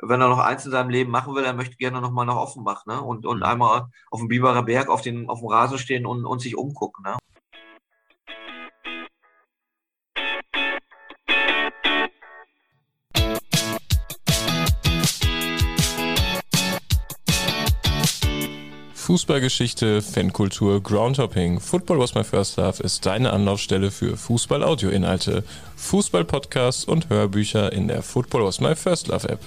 wenn er noch eins in seinem Leben machen will, er möchte gerne noch mal nach Offenbach, ne? Und, und mhm. einmal auf dem Biberer Berg auf, den, auf dem Rasen stehen und, und sich umgucken, ne? Fußballgeschichte, Fankultur, Groundhopping. Football was my first love ist deine Anlaufstelle für Fußball-Audio-Inhalte, Fußball-Podcasts und Hörbücher in der Football was my first love App.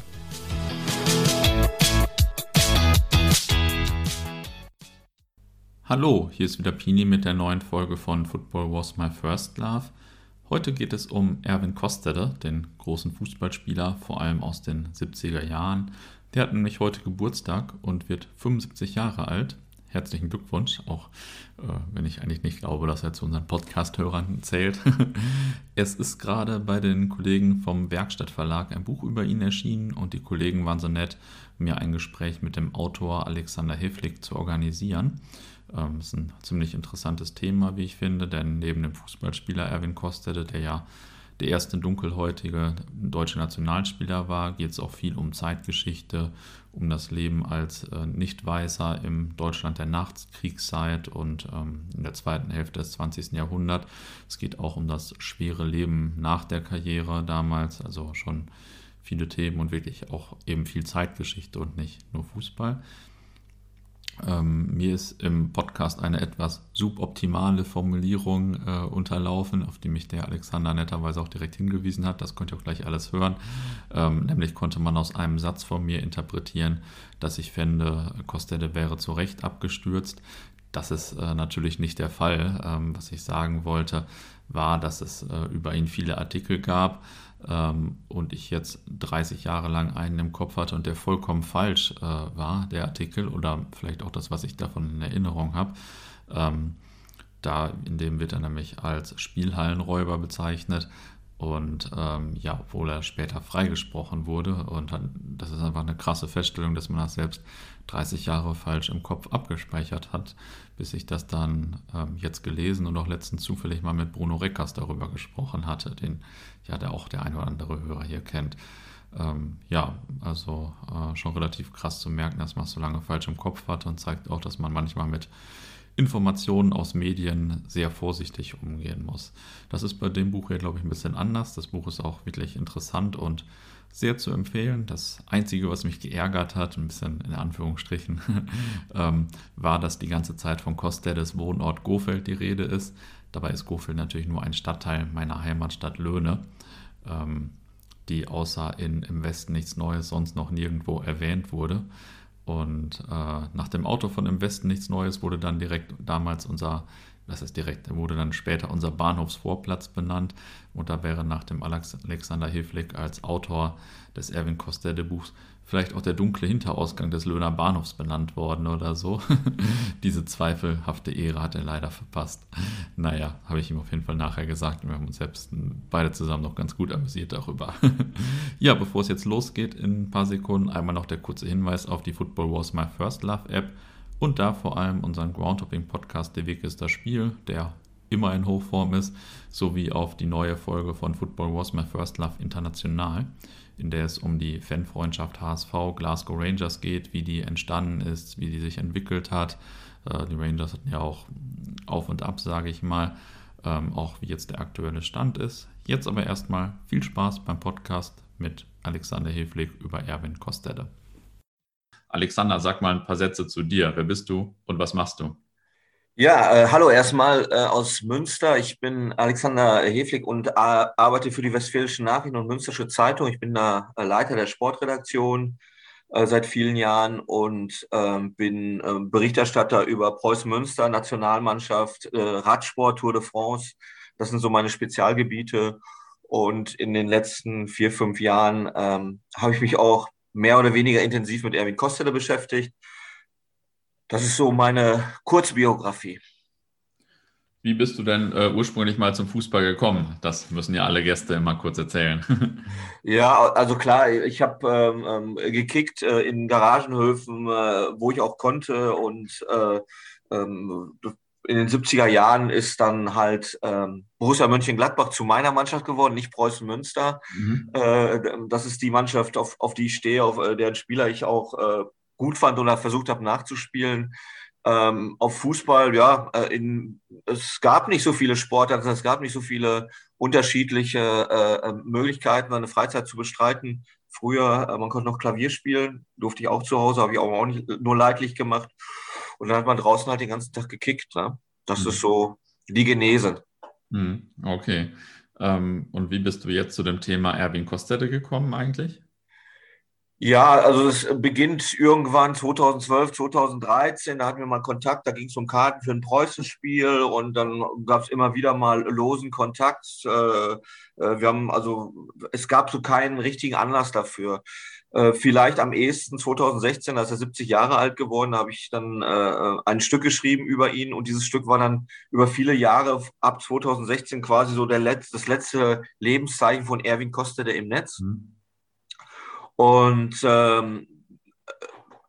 Hallo, hier ist wieder Pini mit der neuen Folge von Football was my first love. Heute geht es um Erwin Kostede, den großen Fußballspieler, vor allem aus den 70er Jahren. Der hat nämlich heute Geburtstag und wird 75 Jahre alt. Herzlichen Glückwunsch, auch äh, wenn ich eigentlich nicht glaube, dass er zu unseren Podcast-Hörern zählt. es ist gerade bei den Kollegen vom Werkstattverlag ein Buch über ihn erschienen und die Kollegen waren so nett, mir ein Gespräch mit dem Autor Alexander Heflik zu organisieren. Ähm, ist ein ziemlich interessantes Thema, wie ich finde, denn neben dem Fußballspieler Erwin Kostede, der ja der erste dunkelhäutige deutsche Nationalspieler war, geht es auch viel um Zeitgeschichte, um das Leben als äh, Nicht-Weißer im Deutschland der Nachkriegszeit und ähm, in der zweiten Hälfte des 20. Jahrhunderts. Es geht auch um das schwere Leben nach der Karriere damals, also schon viele Themen und wirklich auch eben viel Zeitgeschichte und nicht nur Fußball. Ähm, mir ist im Podcast eine etwas suboptimale Formulierung äh, unterlaufen, auf die mich der Alexander netterweise auch direkt hingewiesen hat. Das könnt ihr auch gleich alles hören. Ähm, nämlich konnte man aus einem Satz von mir interpretieren, dass ich fände, Kostede wäre zu Recht abgestürzt. Das ist äh, natürlich nicht der Fall. Ähm, was ich sagen wollte, war, dass es äh, über ihn viele Artikel gab ähm, und ich jetzt 30 Jahre lang einen im Kopf hatte und der vollkommen falsch äh, war, der Artikel, oder vielleicht auch das, was ich davon in Erinnerung habe. Ähm, da, in dem wird er nämlich als Spielhallenräuber bezeichnet. Und ähm, ja, obwohl er später freigesprochen wurde, und dann, das ist einfach eine krasse Feststellung, dass man das selbst 30 Jahre falsch im Kopf abgespeichert hat, bis ich das dann ähm, jetzt gelesen und auch letztens zufällig mal mit Bruno Reckers darüber gesprochen hatte, den ja der auch der ein oder andere Hörer hier kennt. Ähm, ja, also äh, schon relativ krass zu merken, dass man es so lange falsch im Kopf hat und zeigt auch, dass man manchmal mit Informationen aus Medien sehr vorsichtig umgehen muss. Das ist bei dem Buch hier, glaube ich, ein bisschen anders. Das Buch ist auch wirklich interessant und sehr zu empfehlen. Das Einzige, was mich geärgert hat, ein bisschen in Anführungsstrichen, ähm, war, dass die ganze Zeit von Kostedes Wohnort Gofeld die Rede ist. Dabei ist Gofeld natürlich nur ein Stadtteil meiner Heimatstadt Löhne, ähm, die außer in, im Westen nichts Neues sonst noch nirgendwo erwähnt wurde. Und äh, nach dem Auto von Im Westen nichts Neues wurde dann direkt damals unser, das ist direkt, wurde dann später unser Bahnhofsvorplatz benannt. Und da wäre nach dem Alexander Hilflig als Autor des Erwin Kostede Buchs vielleicht auch der dunkle Hinterausgang des Löhner Bahnhofs benannt worden oder so. Diese zweifelhafte Ehre hat er leider verpasst. Naja, habe ich ihm auf jeden Fall nachher gesagt wir haben uns selbst beide zusammen noch ganz gut amüsiert darüber. ja, bevor es jetzt losgeht, in ein paar Sekunden einmal noch der kurze Hinweis auf die Football Wars My First Love App und da vor allem unseren Groundhopping Podcast Der Weg ist das Spiel, der immer in Hochform ist, sowie auf die neue Folge von Football Wars My First Love International in der es um die Fanfreundschaft HSV Glasgow Rangers geht, wie die entstanden ist, wie die sich entwickelt hat. Äh, die Rangers hatten ja auch auf und ab, sage ich mal, ähm, auch wie jetzt der aktuelle Stand ist. Jetzt aber erstmal viel Spaß beim Podcast mit Alexander Hilflig über Erwin Kostede. Alexander, sag mal ein paar Sätze zu dir. Wer bist du und was machst du? Ja, äh, hallo erstmal äh, aus Münster. Ich bin Alexander Heflig und äh, arbeite für die Westfälischen Nachrichten und Münstersche Zeitung. Ich bin da äh, Leiter der Sportredaktion äh, seit vielen Jahren und ähm, bin ähm, Berichterstatter über Preußen Münster, Nationalmannschaft, äh, Radsport, Tour de France. Das sind so meine Spezialgebiete. Und in den letzten vier, fünf Jahren ähm, habe ich mich auch mehr oder weniger intensiv mit Erwin Kostele beschäftigt das ist so meine Kurzbiografie. Wie bist du denn äh, ursprünglich mal zum Fußball gekommen? Das müssen ja alle Gäste immer kurz erzählen. ja, also klar, ich habe ähm, ähm, gekickt äh, in Garagenhöfen, äh, wo ich auch konnte und äh, ähm, in den 70er Jahren ist dann halt ähm, Borussia Mönchengladbach zu meiner Mannschaft geworden, nicht Preußen Münster. Mhm. Äh, das ist die Mannschaft, auf, auf die ich stehe, auf äh, deren Spieler ich auch gut fand oder versucht habe nachzuspielen. Ähm, auf Fußball, ja, äh, in, es gab nicht so viele Sportarten, es gab nicht so viele unterschiedliche äh, äh, Möglichkeiten, seine Freizeit zu bestreiten. Früher, äh, man konnte noch Klavier spielen, durfte ich auch zu Hause, habe ich auch nicht nur leidlich gemacht. Und dann hat man draußen halt den ganzen Tag gekickt. Ne? Das mhm. ist so die Genese. Mhm. Okay. Ähm, und wie bist du jetzt zu dem Thema Erwin Kostette gekommen eigentlich? Ja, also es beginnt irgendwann 2012, 2013, da hatten wir mal Kontakt, da ging es um Karten für ein Preußenspiel und dann gab es immer wieder mal losen Kontakt. Äh, äh, wir haben also, es gab so keinen richtigen Anlass dafür. Äh, vielleicht am ehesten 2016, als er 70 Jahre alt geworden, habe ich dann äh, ein Stück geschrieben über ihn und dieses Stück war dann über viele Jahre ab 2016 quasi so der Letz-, das letzte Lebenszeichen von Erwin Kostede im Netz. Mhm. Und ähm,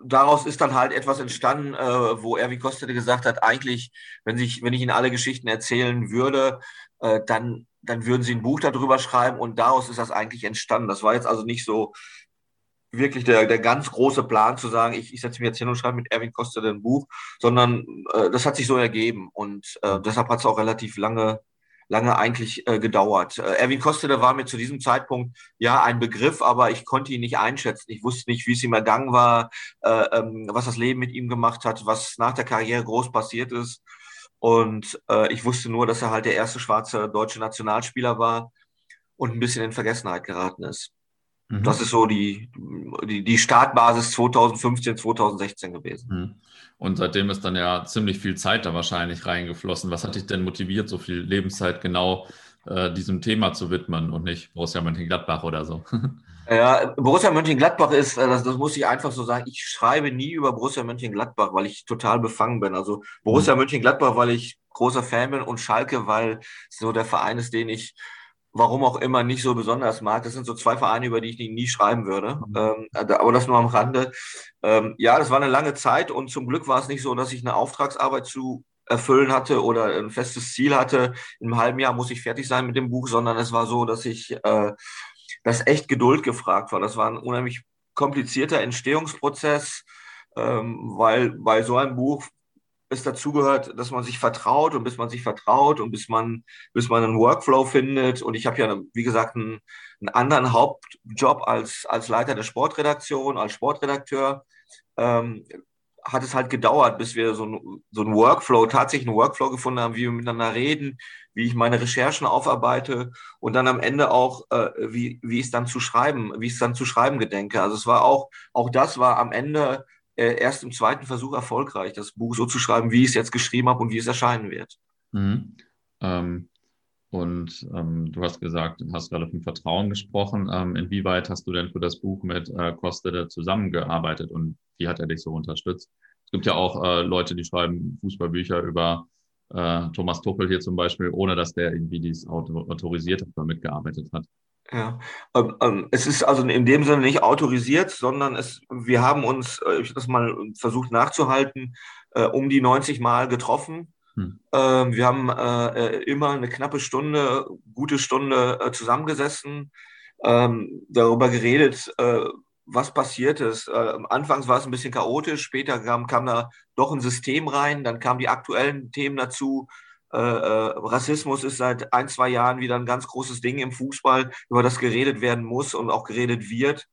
daraus ist dann halt etwas entstanden, äh, wo Erwin Kostede gesagt hat, eigentlich, wenn, sich, wenn ich Ihnen alle Geschichten erzählen würde, äh, dann, dann würden Sie ein Buch darüber schreiben und daraus ist das eigentlich entstanden. Das war jetzt also nicht so wirklich der, der ganz große Plan zu sagen, ich, ich setze mich jetzt hin und schreibe mit Erwin Kostede ein Buch, sondern äh, das hat sich so ergeben und äh, deshalb hat es auch relativ lange lange eigentlich äh, gedauert. Äh, Erwin Kostede war mir zu diesem Zeitpunkt ja ein Begriff, aber ich konnte ihn nicht einschätzen. Ich wusste nicht, wie es ihm ergangen war, äh, ähm, was das Leben mit ihm gemacht hat, was nach der Karriere groß passiert ist. Und äh, ich wusste nur, dass er halt der erste schwarze deutsche Nationalspieler war und ein bisschen in Vergessenheit geraten ist. Mhm. Das ist so die, die, die Startbasis 2015, 2016 gewesen. Mhm. Und seitdem ist dann ja ziemlich viel Zeit da wahrscheinlich reingeflossen. Was hat dich denn motiviert, so viel Lebenszeit genau äh, diesem Thema zu widmen und nicht Borussia Mönchengladbach oder so? Ja, Borussia Mönchengladbach ist, äh, das, das muss ich einfach so sagen, ich schreibe nie über Borussia Mönchengladbach, weil ich total befangen bin. Also Borussia mhm. Mönchengladbach, weil ich großer Fan bin und Schalke, weil es so der Verein ist, den ich warum auch immer nicht so besonders mag. Das sind so zwei Vereine, über die ich nie schreiben würde. Mhm. Ähm, aber das nur am Rande. Ähm, ja, das war eine lange Zeit und zum Glück war es nicht so, dass ich eine Auftragsarbeit zu erfüllen hatte oder ein festes Ziel hatte. In einem halben Jahr muss ich fertig sein mit dem Buch, sondern es war so, dass ich, äh, dass echt Geduld gefragt war. Das war ein unheimlich komplizierter Entstehungsprozess, ähm, weil bei so einem Buch es dazugehört, dass man sich vertraut und bis man sich vertraut und bis man, bis man einen Workflow findet. Und ich habe ja, wie gesagt, einen, einen, anderen Hauptjob als, als Leiter der Sportredaktion, als Sportredakteur. Ähm, hat es halt gedauert, bis wir so, ein, so einen Workflow, tatsächlich einen Workflow gefunden haben, wie wir miteinander reden, wie ich meine Recherchen aufarbeite und dann am Ende auch, äh, wie, wie ich es dann zu schreiben, wie ich es dann zu schreiben gedenke. Also es war auch, auch das war am Ende äh, erst im zweiten Versuch erfolgreich, das Buch so zu schreiben, wie ich es jetzt geschrieben habe und wie es erscheinen wird. Mhm. Ähm, und ähm, du hast gesagt, du hast gerade vom Vertrauen gesprochen. Ähm, inwieweit hast du denn für das Buch mit äh, Kostede zusammengearbeitet und wie hat er dich so unterstützt? Es gibt ja auch äh, Leute, die schreiben Fußballbücher über äh, Thomas Tuchel hier zum Beispiel, ohne dass der irgendwie dies autorisiert hat oder mitgearbeitet hat. Ja, ähm, ähm, es ist also in dem Sinne nicht autorisiert, sondern es, wir haben uns, äh, ich habe das mal versucht nachzuhalten, äh, um die 90 Mal getroffen. Hm. Ähm, wir haben äh, äh, immer eine knappe Stunde, gute Stunde äh, zusammengesessen, ähm, darüber geredet, äh, was passiert ist. anfangs war es ein bisschen chaotisch, später kam, kam da doch ein System rein, dann kamen die aktuellen Themen dazu, äh, äh, Rassismus ist seit ein, zwei Jahren wieder ein ganz großes Ding im Fußball, über das geredet werden muss und auch geredet wird.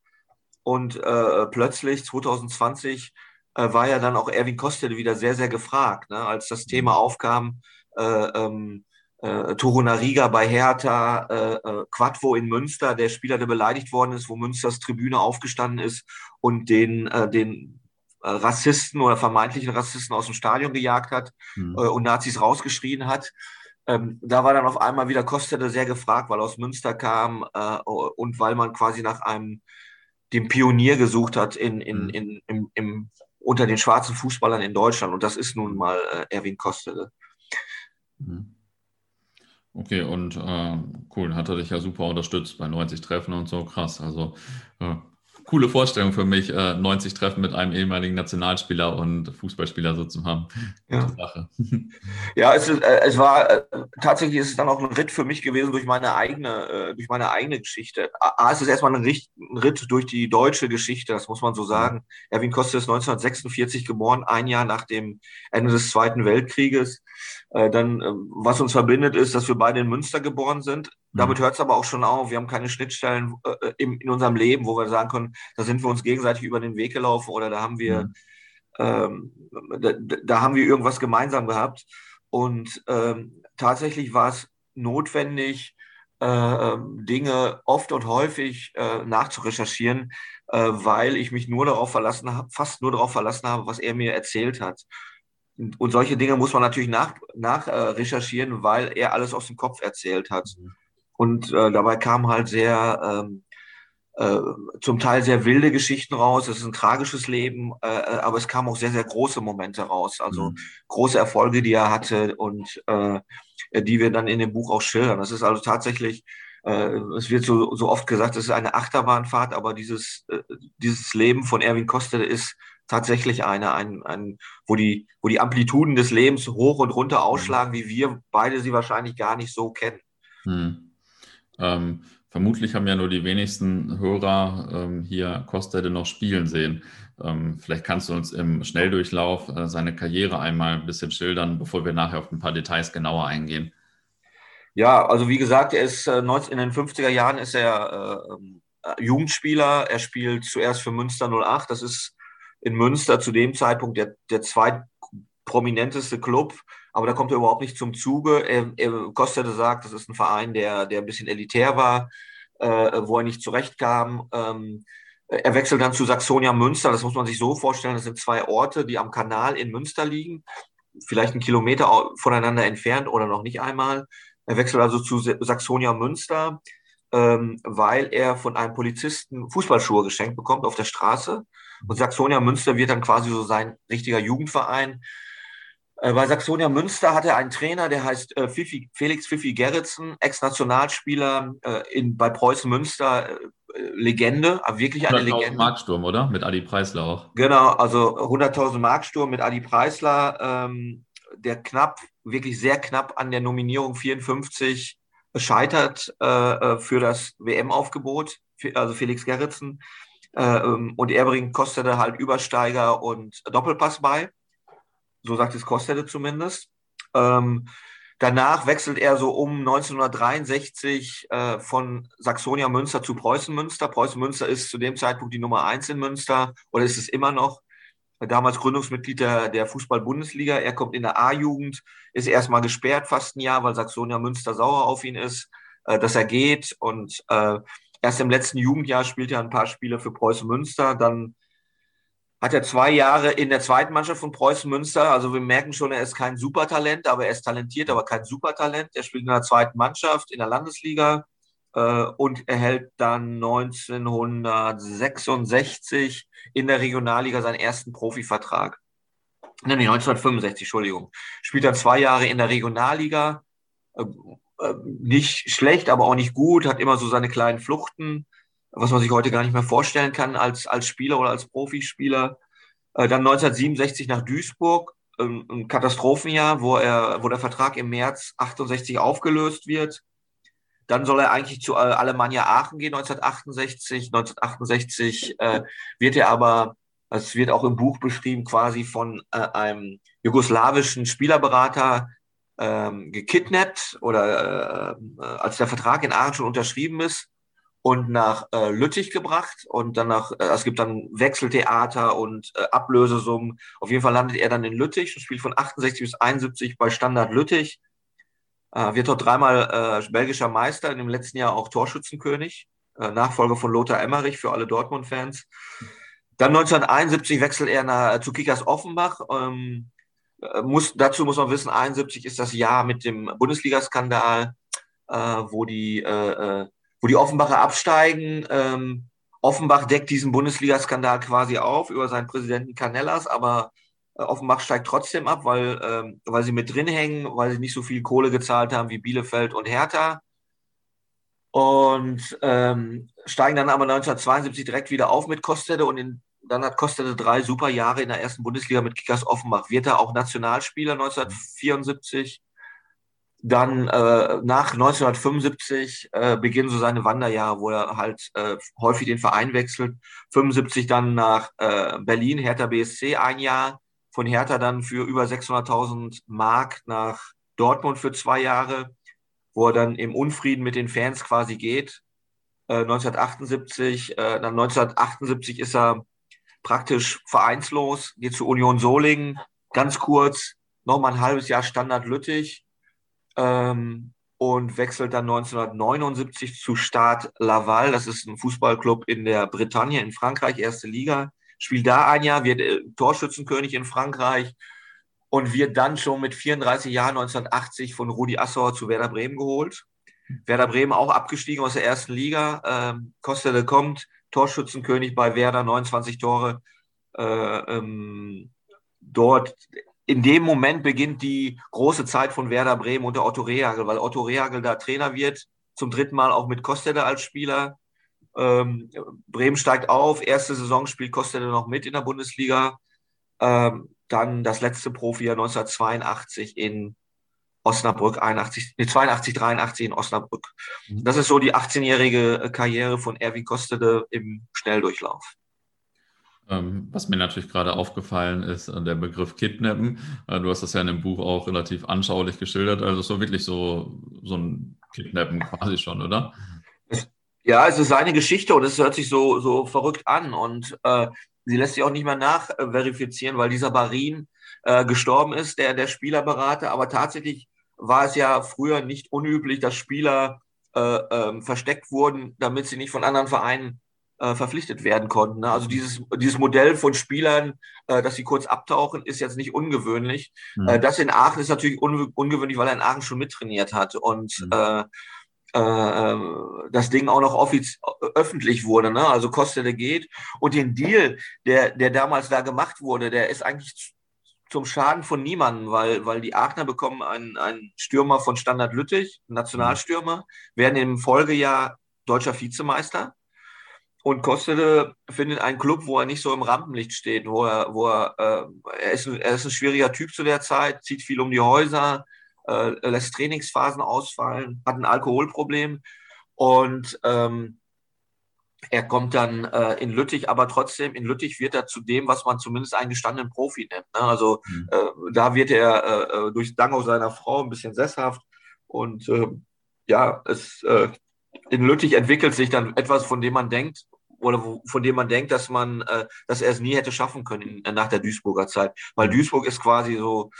Und äh, plötzlich 2020 äh, war ja dann auch Erwin Kostel wieder sehr, sehr gefragt, ne? als das Thema aufkam. Äh, ähm, äh, Torunariga bei Hertha, äh, Quadvo in Münster, der Spieler, der beleidigt worden ist, wo Münsters Tribüne aufgestanden ist und den, äh, den Rassisten oder vermeintlichen Rassisten aus dem Stadion gejagt hat mhm. äh, und Nazis rausgeschrien hat. Ähm, da war dann auf einmal wieder Kostede sehr gefragt, weil aus Münster kam äh, und weil man quasi nach einem dem Pionier gesucht hat in, in, mhm. in, im, im, unter den schwarzen Fußballern in Deutschland. Und das ist nun mal äh, Erwin Kostede. Mhm. Okay, und äh, cool, hat er dich ja super unterstützt bei 90 Treffen und so, krass. Also äh, coole Vorstellung für mich, 90 äh, Treffen mit einem ehemaligen Nationalspieler und Fußballspieler so zu haben. Ja, Sache. ja es, ist, äh, es war äh, tatsächlich ist es dann auch ein Ritt für mich gewesen durch meine eigene, durch meine eigene Geschichte. A, es ist erstmal ein, Ritt durch die deutsche Geschichte, das muss man so sagen. Erwin Koster ist 1946 geboren, ein Jahr nach dem Ende des Zweiten Weltkrieges. Dann, was uns verbindet, ist, dass wir beide in Münster geboren sind. Damit mhm. hört es aber auch schon auf. Wir haben keine Schnittstellen in unserem Leben, wo wir sagen können, da sind wir uns gegenseitig über den Weg gelaufen oder da haben wir, mhm. ähm, da, da, haben wir irgendwas gemeinsam gehabt. Und ähm, tatsächlich war es notwendig, äh, ähm, Dinge oft und häufig äh, nachzurecherchieren, äh, weil ich mich nur darauf verlassen habe, fast nur darauf verlassen habe, was er mir erzählt hat. Und, solche Dinge muss man natürlich nach, nach äh, recherchieren, weil er alles aus dem Kopf erzählt hat. Mhm. Und äh, dabei kam halt sehr ähm, äh, zum Teil sehr wilde Geschichten raus. Es ist ein tragisches Leben, äh, äh, aber es kamen auch sehr, sehr große Momente raus. Also mhm. große Erfolge, die er hatte und äh, die wir dann in dem Buch auch schildern. Das ist also tatsächlich, äh, es wird so, so oft gesagt, es ist eine Achterbahnfahrt, aber dieses, äh, dieses Leben von Erwin Koster ist tatsächlich eine, ein, ein, wo, die, wo die Amplituden des Lebens hoch und runter ausschlagen, mhm. wie wir beide sie wahrscheinlich gar nicht so kennen. Mhm. Ähm, Vermutlich haben ja nur die wenigsten Hörer ähm, hier Kostede noch spielen sehen. Ähm, vielleicht kannst du uns im Schnelldurchlauf äh, seine Karriere einmal ein bisschen schildern, bevor wir nachher auf ein paar Details genauer eingehen. Ja, also wie gesagt, er ist äh, 19, in den 50er Jahren ist er äh, ähm, Jugendspieler. Er spielt zuerst für Münster 08. Das ist in Münster zu dem Zeitpunkt der, der zweitprominenteste Club aber da kommt er überhaupt nicht zum Zuge. Er, er, Kostete sagt, das ist ein Verein, der, der ein bisschen elitär war, äh, wo er nicht zurechtkam. Ähm, er wechselt dann zu Saxonia Münster, das muss man sich so vorstellen, das sind zwei Orte, die am Kanal in Münster liegen, vielleicht einen Kilometer voneinander entfernt oder noch nicht einmal. Er wechselt also zu Saxonia Münster, ähm, weil er von einem Polizisten Fußballschuhe geschenkt bekommt auf der Straße. Und Saxonia Münster wird dann quasi so sein richtiger Jugendverein. Äh, bei Saxonia Münster hat er einen Trainer, der heißt äh, Fifi, Felix Fifi Gerritsen, Ex-Nationalspieler äh, in, bei Preußen Münster, äh, Legende, aber wirklich eine Legende. Marksturm, oder? Mit Adi Preisler auch. Genau, also 100.000 Marksturm mit Adi Preisler, ähm, der knapp, wirklich sehr knapp an der Nominierung 54 scheitert für das WM-Aufgebot, also Felix Gerritsen. Ähm, und er bringt kostete halt Übersteiger und Doppelpass bei so sagt es Kostede zumindest. Ähm, danach wechselt er so um 1963 äh, von Saxonia Münster zu Preußen Münster. Preußen Münster ist zu dem Zeitpunkt die Nummer eins in Münster oder ist es immer noch. Damals Gründungsmitglied der, der Fußball-Bundesliga. Er kommt in der A-Jugend, ist erstmal gesperrt fast ein Jahr, weil Saxonia Münster sauer auf ihn ist, äh, dass er geht. Und äh, erst im letzten Jugendjahr spielt er ein paar Spiele für Preußen Münster. Dann hat er zwei Jahre in der zweiten Mannschaft von Preußen Münster. Also wir merken schon, er ist kein Supertalent, aber er ist talentiert, aber kein Supertalent. Er spielt in der zweiten Mannschaft in der Landesliga äh, und erhält dann 1966 in der Regionalliga seinen ersten Profivertrag. Nämlich 1965, Entschuldigung. Spielt dann zwei Jahre in der Regionalliga. Äh, äh, nicht schlecht, aber auch nicht gut, hat immer so seine kleinen Fluchten was man sich heute gar nicht mehr vorstellen kann als, als Spieler oder als Profispieler. Äh, dann 1967 nach Duisburg, ähm, ein Katastrophenjahr, wo, er, wo der Vertrag im März 68 aufgelöst wird. Dann soll er eigentlich zu äh, Alemannia Aachen gehen, 1968. 1968 äh, wird er aber, das wird auch im Buch beschrieben, quasi von äh, einem jugoslawischen Spielerberater ähm, gekidnappt oder äh, als der Vertrag in Aachen schon unterschrieben ist und nach äh, Lüttich gebracht und danach, äh, es gibt dann Wechseltheater und äh, Ablösesummen. Auf jeden Fall landet er dann in Lüttich und spielt von 68 bis 71 bei Standard Lüttich. Äh, wird dort dreimal äh, belgischer Meister, in dem letzten Jahr auch Torschützenkönig, äh, Nachfolger von Lothar Emmerich für alle Dortmund-Fans. Dann 1971 wechselt er nach, äh, zu Kickers Offenbach. Ähm, äh, muss, dazu muss man wissen, 71 ist das Jahr mit dem Bundesliga-Skandal, äh, wo die äh, äh, wo die Offenbacher absteigen. Ähm, Offenbach deckt diesen Bundesliga-Skandal quasi auf über seinen Präsidenten Canellas, aber äh, Offenbach steigt trotzdem ab, weil, ähm, weil sie mit drin hängen, weil sie nicht so viel Kohle gezahlt haben wie Bielefeld und Hertha. und ähm, steigen dann aber 1972 direkt wieder auf mit Kostede und in, dann hat Kostede drei super Jahre in der ersten Bundesliga mit Kickers Offenbach. Wird er auch Nationalspieler 1974. Dann äh, nach 1975 äh, beginnen so seine Wanderjahre, wo er halt äh, häufig den Verein wechselt. 75 dann nach äh, Berlin, Hertha BSC ein Jahr. Von Hertha dann für über 600.000 Mark nach Dortmund für zwei Jahre wo er dann im Unfrieden mit den Fans quasi geht. Äh, 1978, äh, dann 1978 ist er praktisch vereinslos, geht zu Union Solingen, ganz kurz, nochmal ein halbes Jahr Standard Lüttich ähm, und wechselt dann 1979 zu Stade Laval. Das ist ein Fußballclub in der Bretagne in Frankreich, erste Liga. Spielt da ein Jahr, wird äh, Torschützenkönig in Frankreich, und wird dann schon mit 34 Jahren 1980 von Rudi Assauer zu Werder Bremen geholt. Werder Bremen auch abgestiegen aus der ersten Liga. Ähm, Kostele kommt, Torschützenkönig bei Werder, 29 Tore. Äh, ähm, dort in dem Moment beginnt die große Zeit von Werder Bremen unter Otto Rehagel, weil Otto Rehagel da Trainer wird, zum dritten Mal auch mit Kostele als Spieler. Ähm, Bremen steigt auf, erste Saison spielt Kostele noch mit in der Bundesliga. Ähm, dann das letzte Profi 1982 in Osnabrück, 81, nee, 82, 83 in Osnabrück. Mhm. Das ist so die 18-jährige Karriere von Erwin Kostede im Schnelldurchlauf. Ähm, was mir natürlich gerade aufgefallen ist, äh, der Begriff Kidnappen. Äh, du hast das ja in dem Buch auch relativ anschaulich geschildert. Also so wirklich so, so ein Kidnappen quasi schon, oder? Ja, es ist seine Geschichte und es hört sich so, so verrückt an. Und äh, Sie lässt sich auch nicht mehr nachverifizieren, weil dieser Barin äh, gestorben ist, der, der Spielerberater. Aber tatsächlich war es ja früher nicht unüblich, dass Spieler äh, äh, versteckt wurden, damit sie nicht von anderen Vereinen äh, verpflichtet werden konnten. Ne? Also dieses, dieses Modell von Spielern, äh, dass sie kurz abtauchen, ist jetzt nicht ungewöhnlich. Mhm. das in Aachen ist natürlich un ungewöhnlich, weil er in Aachen schon mittrainiert hat. Und mhm das Ding auch noch öffentlich wurde, ne? also Kostele geht. Und den Deal, der, der damals da gemacht wurde, der ist eigentlich zum Schaden von niemandem, weil, weil die Aachener bekommen einen, einen Stürmer von Standard Lüttich, Nationalstürmer, werden im Folgejahr deutscher Vizemeister. Und Kostele findet einen Club, wo er nicht so im Rampenlicht steht, wo er, wo er, äh, er, ist, er ist ein schwieriger Typ zu der Zeit, zieht viel um die Häuser, äh, lässt Trainingsphasen ausfallen, hat ein Alkoholproblem und ähm, er kommt dann äh, in Lüttich, aber trotzdem in Lüttich wird er zu dem, was man zumindest einen gestandenen Profi nennt. Ne? Also mhm. äh, da wird er äh, äh durch Dank seiner Frau ein bisschen sesshaft und äh, ja, es äh, in Lüttich entwickelt sich dann etwas, von dem man denkt oder wo, von dem man denkt, dass man, äh, dass er es nie hätte schaffen können in, nach der Duisburger Zeit, weil. Duisburg ist quasi so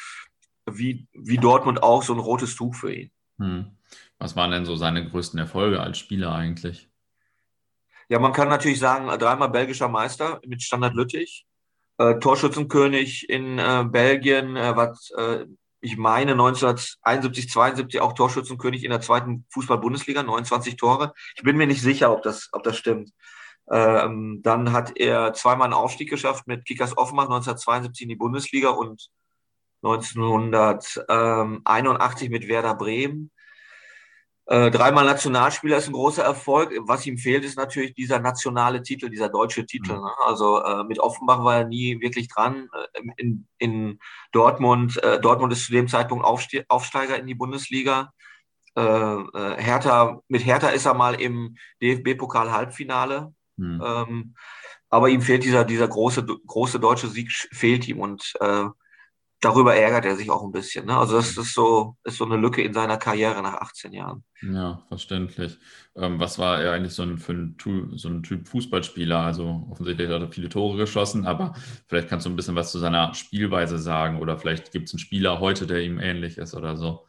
wie, wie Dortmund auch so ein rotes Tuch für ihn. Hm. Was waren denn so seine größten Erfolge als Spieler eigentlich? Ja, man kann natürlich sagen, dreimal belgischer Meister mit Standard Lüttich, äh, Torschützenkönig in äh, Belgien, äh, was äh, ich meine 1971, 72 auch Torschützenkönig in der zweiten Fußball-Bundesliga, 29 Tore. Ich bin mir nicht sicher, ob das, ob das stimmt. Ähm, dann hat er zweimal einen Aufstieg geschafft mit Kickers Offenbach 1972 in die Bundesliga und 1981 mit Werder Bremen. Äh, dreimal Nationalspieler ist ein großer Erfolg. Was ihm fehlt, ist natürlich dieser nationale Titel, dieser deutsche Titel. Mhm. Ne? Also äh, mit Offenbach war er nie wirklich dran. Äh, in, in Dortmund, äh, Dortmund ist zu dem Zeitpunkt Aufste Aufsteiger in die Bundesliga. Äh, äh, Hertha, mit Hertha ist er mal im DFB-Pokal-Halbfinale. Mhm. Ähm, aber ihm fehlt dieser, dieser große, große deutsche Sieg, fehlt ihm. Und darüber ärgert er sich auch ein bisschen. Ne? Also das ist so, ist so eine Lücke in seiner Karriere nach 18 Jahren. Ja, verständlich. Ähm, was war er eigentlich so ein, für ein, so ein Typ Fußballspieler? Also offensichtlich hat er viele Tore geschossen, aber vielleicht kannst du ein bisschen was zu seiner Spielweise sagen oder vielleicht gibt es einen Spieler heute, der ihm ähnlich ist oder so.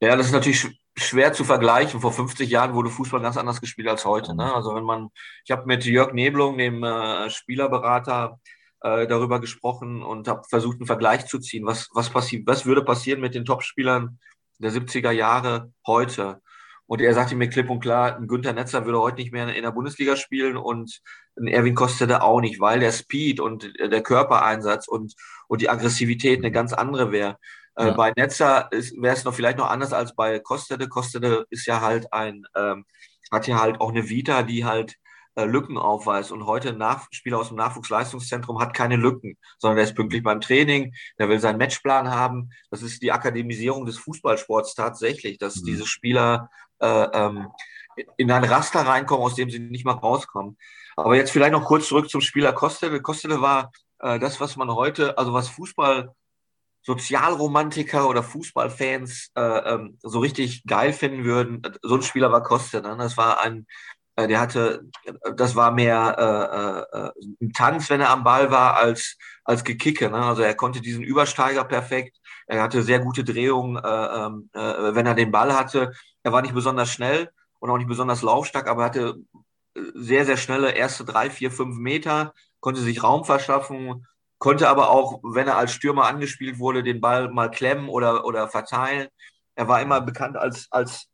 Ja, das ist natürlich schwer zu vergleichen. Vor 50 Jahren wurde Fußball ganz anders gespielt als heute. Ne? Also wenn man, ich habe mit Jörg Neblung, dem äh, Spielerberater, äh, darüber gesprochen und habe versucht, einen Vergleich zu ziehen. Was, was, passiert, was würde passieren mit den Topspielern der 70er Jahre heute? Und er sagte mir klipp und klar, ein Günther Netzer würde heute nicht mehr in der Bundesliga spielen und ein Erwin Kostede auch nicht, weil der Speed und der Körpereinsatz und, und die Aggressivität eine ganz andere wäre. Äh, ja. Bei Netzer wäre es noch vielleicht noch anders als bei Kostede. Kostede ist ja halt ein, ähm, hat ja halt auch eine Vita, die halt äh, Lücken aufweist. Und heute ein Nach Spieler aus dem Nachwuchsleistungszentrum hat keine Lücken, sondern der ist pünktlich beim Training, der will seinen Matchplan haben. Das ist die Akademisierung des Fußballsports tatsächlich, dass mhm. diese Spieler äh, ähm, in ein Raster reinkommen, aus dem sie nicht mal rauskommen. Aber jetzt vielleicht noch kurz zurück zum Spieler Kostele. Kostele war äh, das, was man heute, also was Fußball Sozialromantiker oder Fußballfans äh, ähm, so richtig geil finden würden. So ein Spieler war Kostele. Ne? Das war ein äh, der hatte, das war mehr äh, äh, ein Tanz, wenn er am Ball war, als, als Gekicke. Ne? Also er konnte diesen Übersteiger perfekt. Er hatte sehr gute Drehungen, äh, ähm, äh, wenn er den Ball hatte. Er war nicht besonders schnell und auch nicht besonders laufstark, aber er hatte sehr, sehr schnelle erste drei, vier, fünf Meter, konnte sich Raum verschaffen, konnte aber auch, wenn er als Stürmer angespielt wurde, den Ball mal klemmen oder, oder verteilen. Er war immer bekannt als, als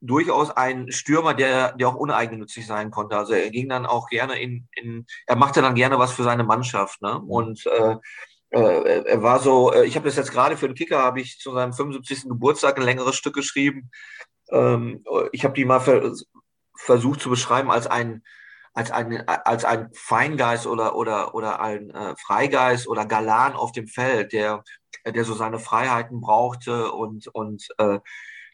durchaus ein Stürmer, der, der auch uneigennützig sein konnte. Also er ging dann auch gerne in, in er machte dann gerne was für seine Mannschaft. Ne? Und äh, äh, er war so, äh, ich habe das jetzt gerade für den Kicker, habe ich zu seinem 75. Geburtstag ein längeres Stück geschrieben. Ähm, ich habe die mal ver versucht zu beschreiben als ein als ein, als ein Feingeist oder, oder, oder ein äh, Freigeist oder Galan auf dem Feld, der, der so seine Freiheiten brauchte und, und äh,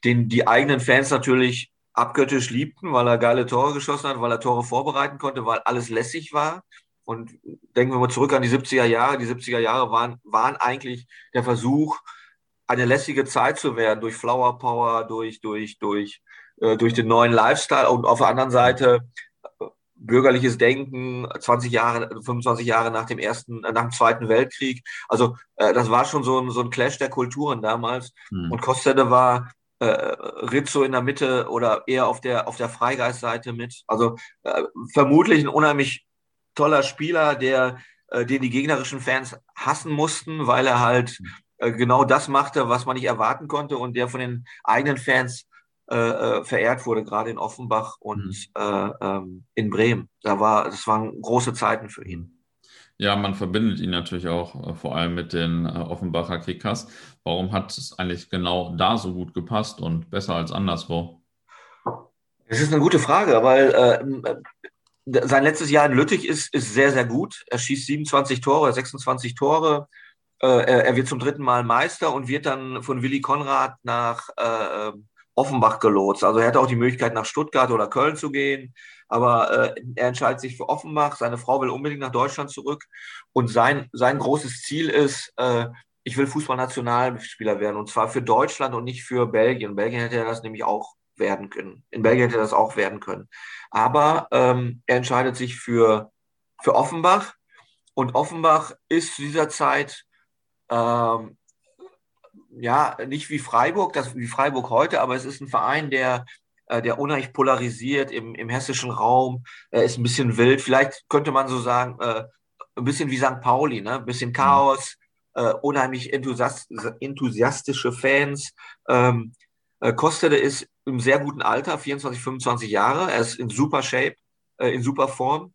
den die eigenen Fans natürlich abgöttisch liebten, weil er geile Tore geschossen hat, weil er Tore vorbereiten konnte, weil alles lässig war. Und denken wir mal zurück an die 70er Jahre. Die 70er Jahre waren, waren eigentlich der Versuch, eine lässige Zeit zu werden durch Flower Power, durch, durch, durch, äh, durch den neuen Lifestyle und auf der anderen Seite bürgerliches Denken, 20 Jahre, 25 Jahre nach dem ersten, äh, nach dem Zweiten Weltkrieg. Also äh, das war schon so ein, so ein Clash der Kulturen damals. Hm. Und Kostede war äh, Rizzo in der Mitte oder eher auf der, auf der Freigeistseite mit. Also äh, vermutlich ein unheimlich toller Spieler, der, äh, den die gegnerischen Fans hassen mussten, weil er halt äh, genau das machte, was man nicht erwarten konnte und der von den eigenen Fans äh, äh verehrt wurde, gerade in Offenbach und mhm. ähm, in Bremen. Da war, das waren große Zeiten für ihn. Ja, man verbindet ihn natürlich auch äh, vor allem mit den äh, Offenbacher Kickers. Warum hat es eigentlich genau da so gut gepasst und besser als anderswo? Das ist eine gute Frage, weil äh, sein letztes Jahr in Lüttich ist, ist sehr, sehr gut. Er schießt 27 Tore, 26 Tore. Äh, er, wird zum dritten Mal Meister und wird dann von Willi Konrad nach äh, Offenbach gelotst. Also er hatte auch die Möglichkeit, nach Stuttgart oder Köln zu gehen. Aber äh, er entscheidet sich für Offenbach. Seine Frau will unbedingt nach Deutschland zurück. Und sein, sein großes Ziel ist, äh, ich will Fußballnationalspieler werden. Und zwar für Deutschland und nicht für Belgien. Belgien hätte er das nämlich auch werden können. In Belgien hätte er das auch werden können. Aber ähm, er entscheidet sich für, für Offenbach. Und Offenbach ist zu dieser Zeit ähm, ja nicht wie Freiburg, das wie Freiburg heute, aber es ist ein Verein, der äh, der unheimlich polarisiert im, im hessischen Raum, äh, ist ein bisschen wild. Vielleicht könnte man so sagen, äh, ein bisschen wie St. Pauli, ne? ein bisschen Chaos, äh, unheimlich enthusiast, enthusiastische Fans. Ähm, äh, Kostede ist im sehr guten Alter, 24, 25 Jahre. Er ist in super Shape, in super Form.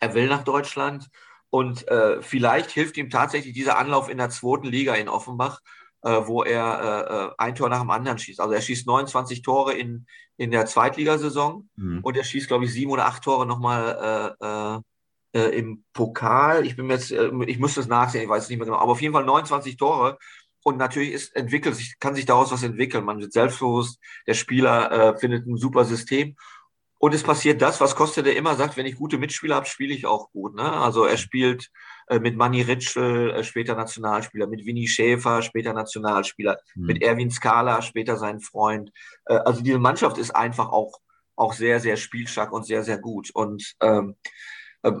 Er will nach Deutschland. Und vielleicht hilft ihm tatsächlich dieser Anlauf in der zweiten Liga in Offenbach, wo er äh, äh, ein Tor nach dem anderen schießt. Also er schießt 29 Tore in, in der Zweitligasaison mhm. und er schießt, glaube ich, sieben oder acht Tore nochmal äh, äh, im Pokal. Ich bin jetzt, äh, ich müsste es nachsehen, ich weiß es nicht mehr genau, aber auf jeden Fall 29 Tore. Und natürlich ist, entwickelt sich, kann sich daraus was entwickeln. Man wird selbstbewusst, der Spieler äh, findet ein super System. Und es passiert das, was Kostet der immer sagt, wenn ich gute Mitspieler habe, spiele ich auch gut. Ne? Also er spielt äh, mit Manny Ritschel, äh, später Nationalspieler, mit Winnie Schäfer, später Nationalspieler, mhm. mit Erwin Skala, später sein Freund. Äh, also diese Mannschaft ist einfach auch, auch sehr, sehr spielstark und sehr, sehr gut. Und ähm,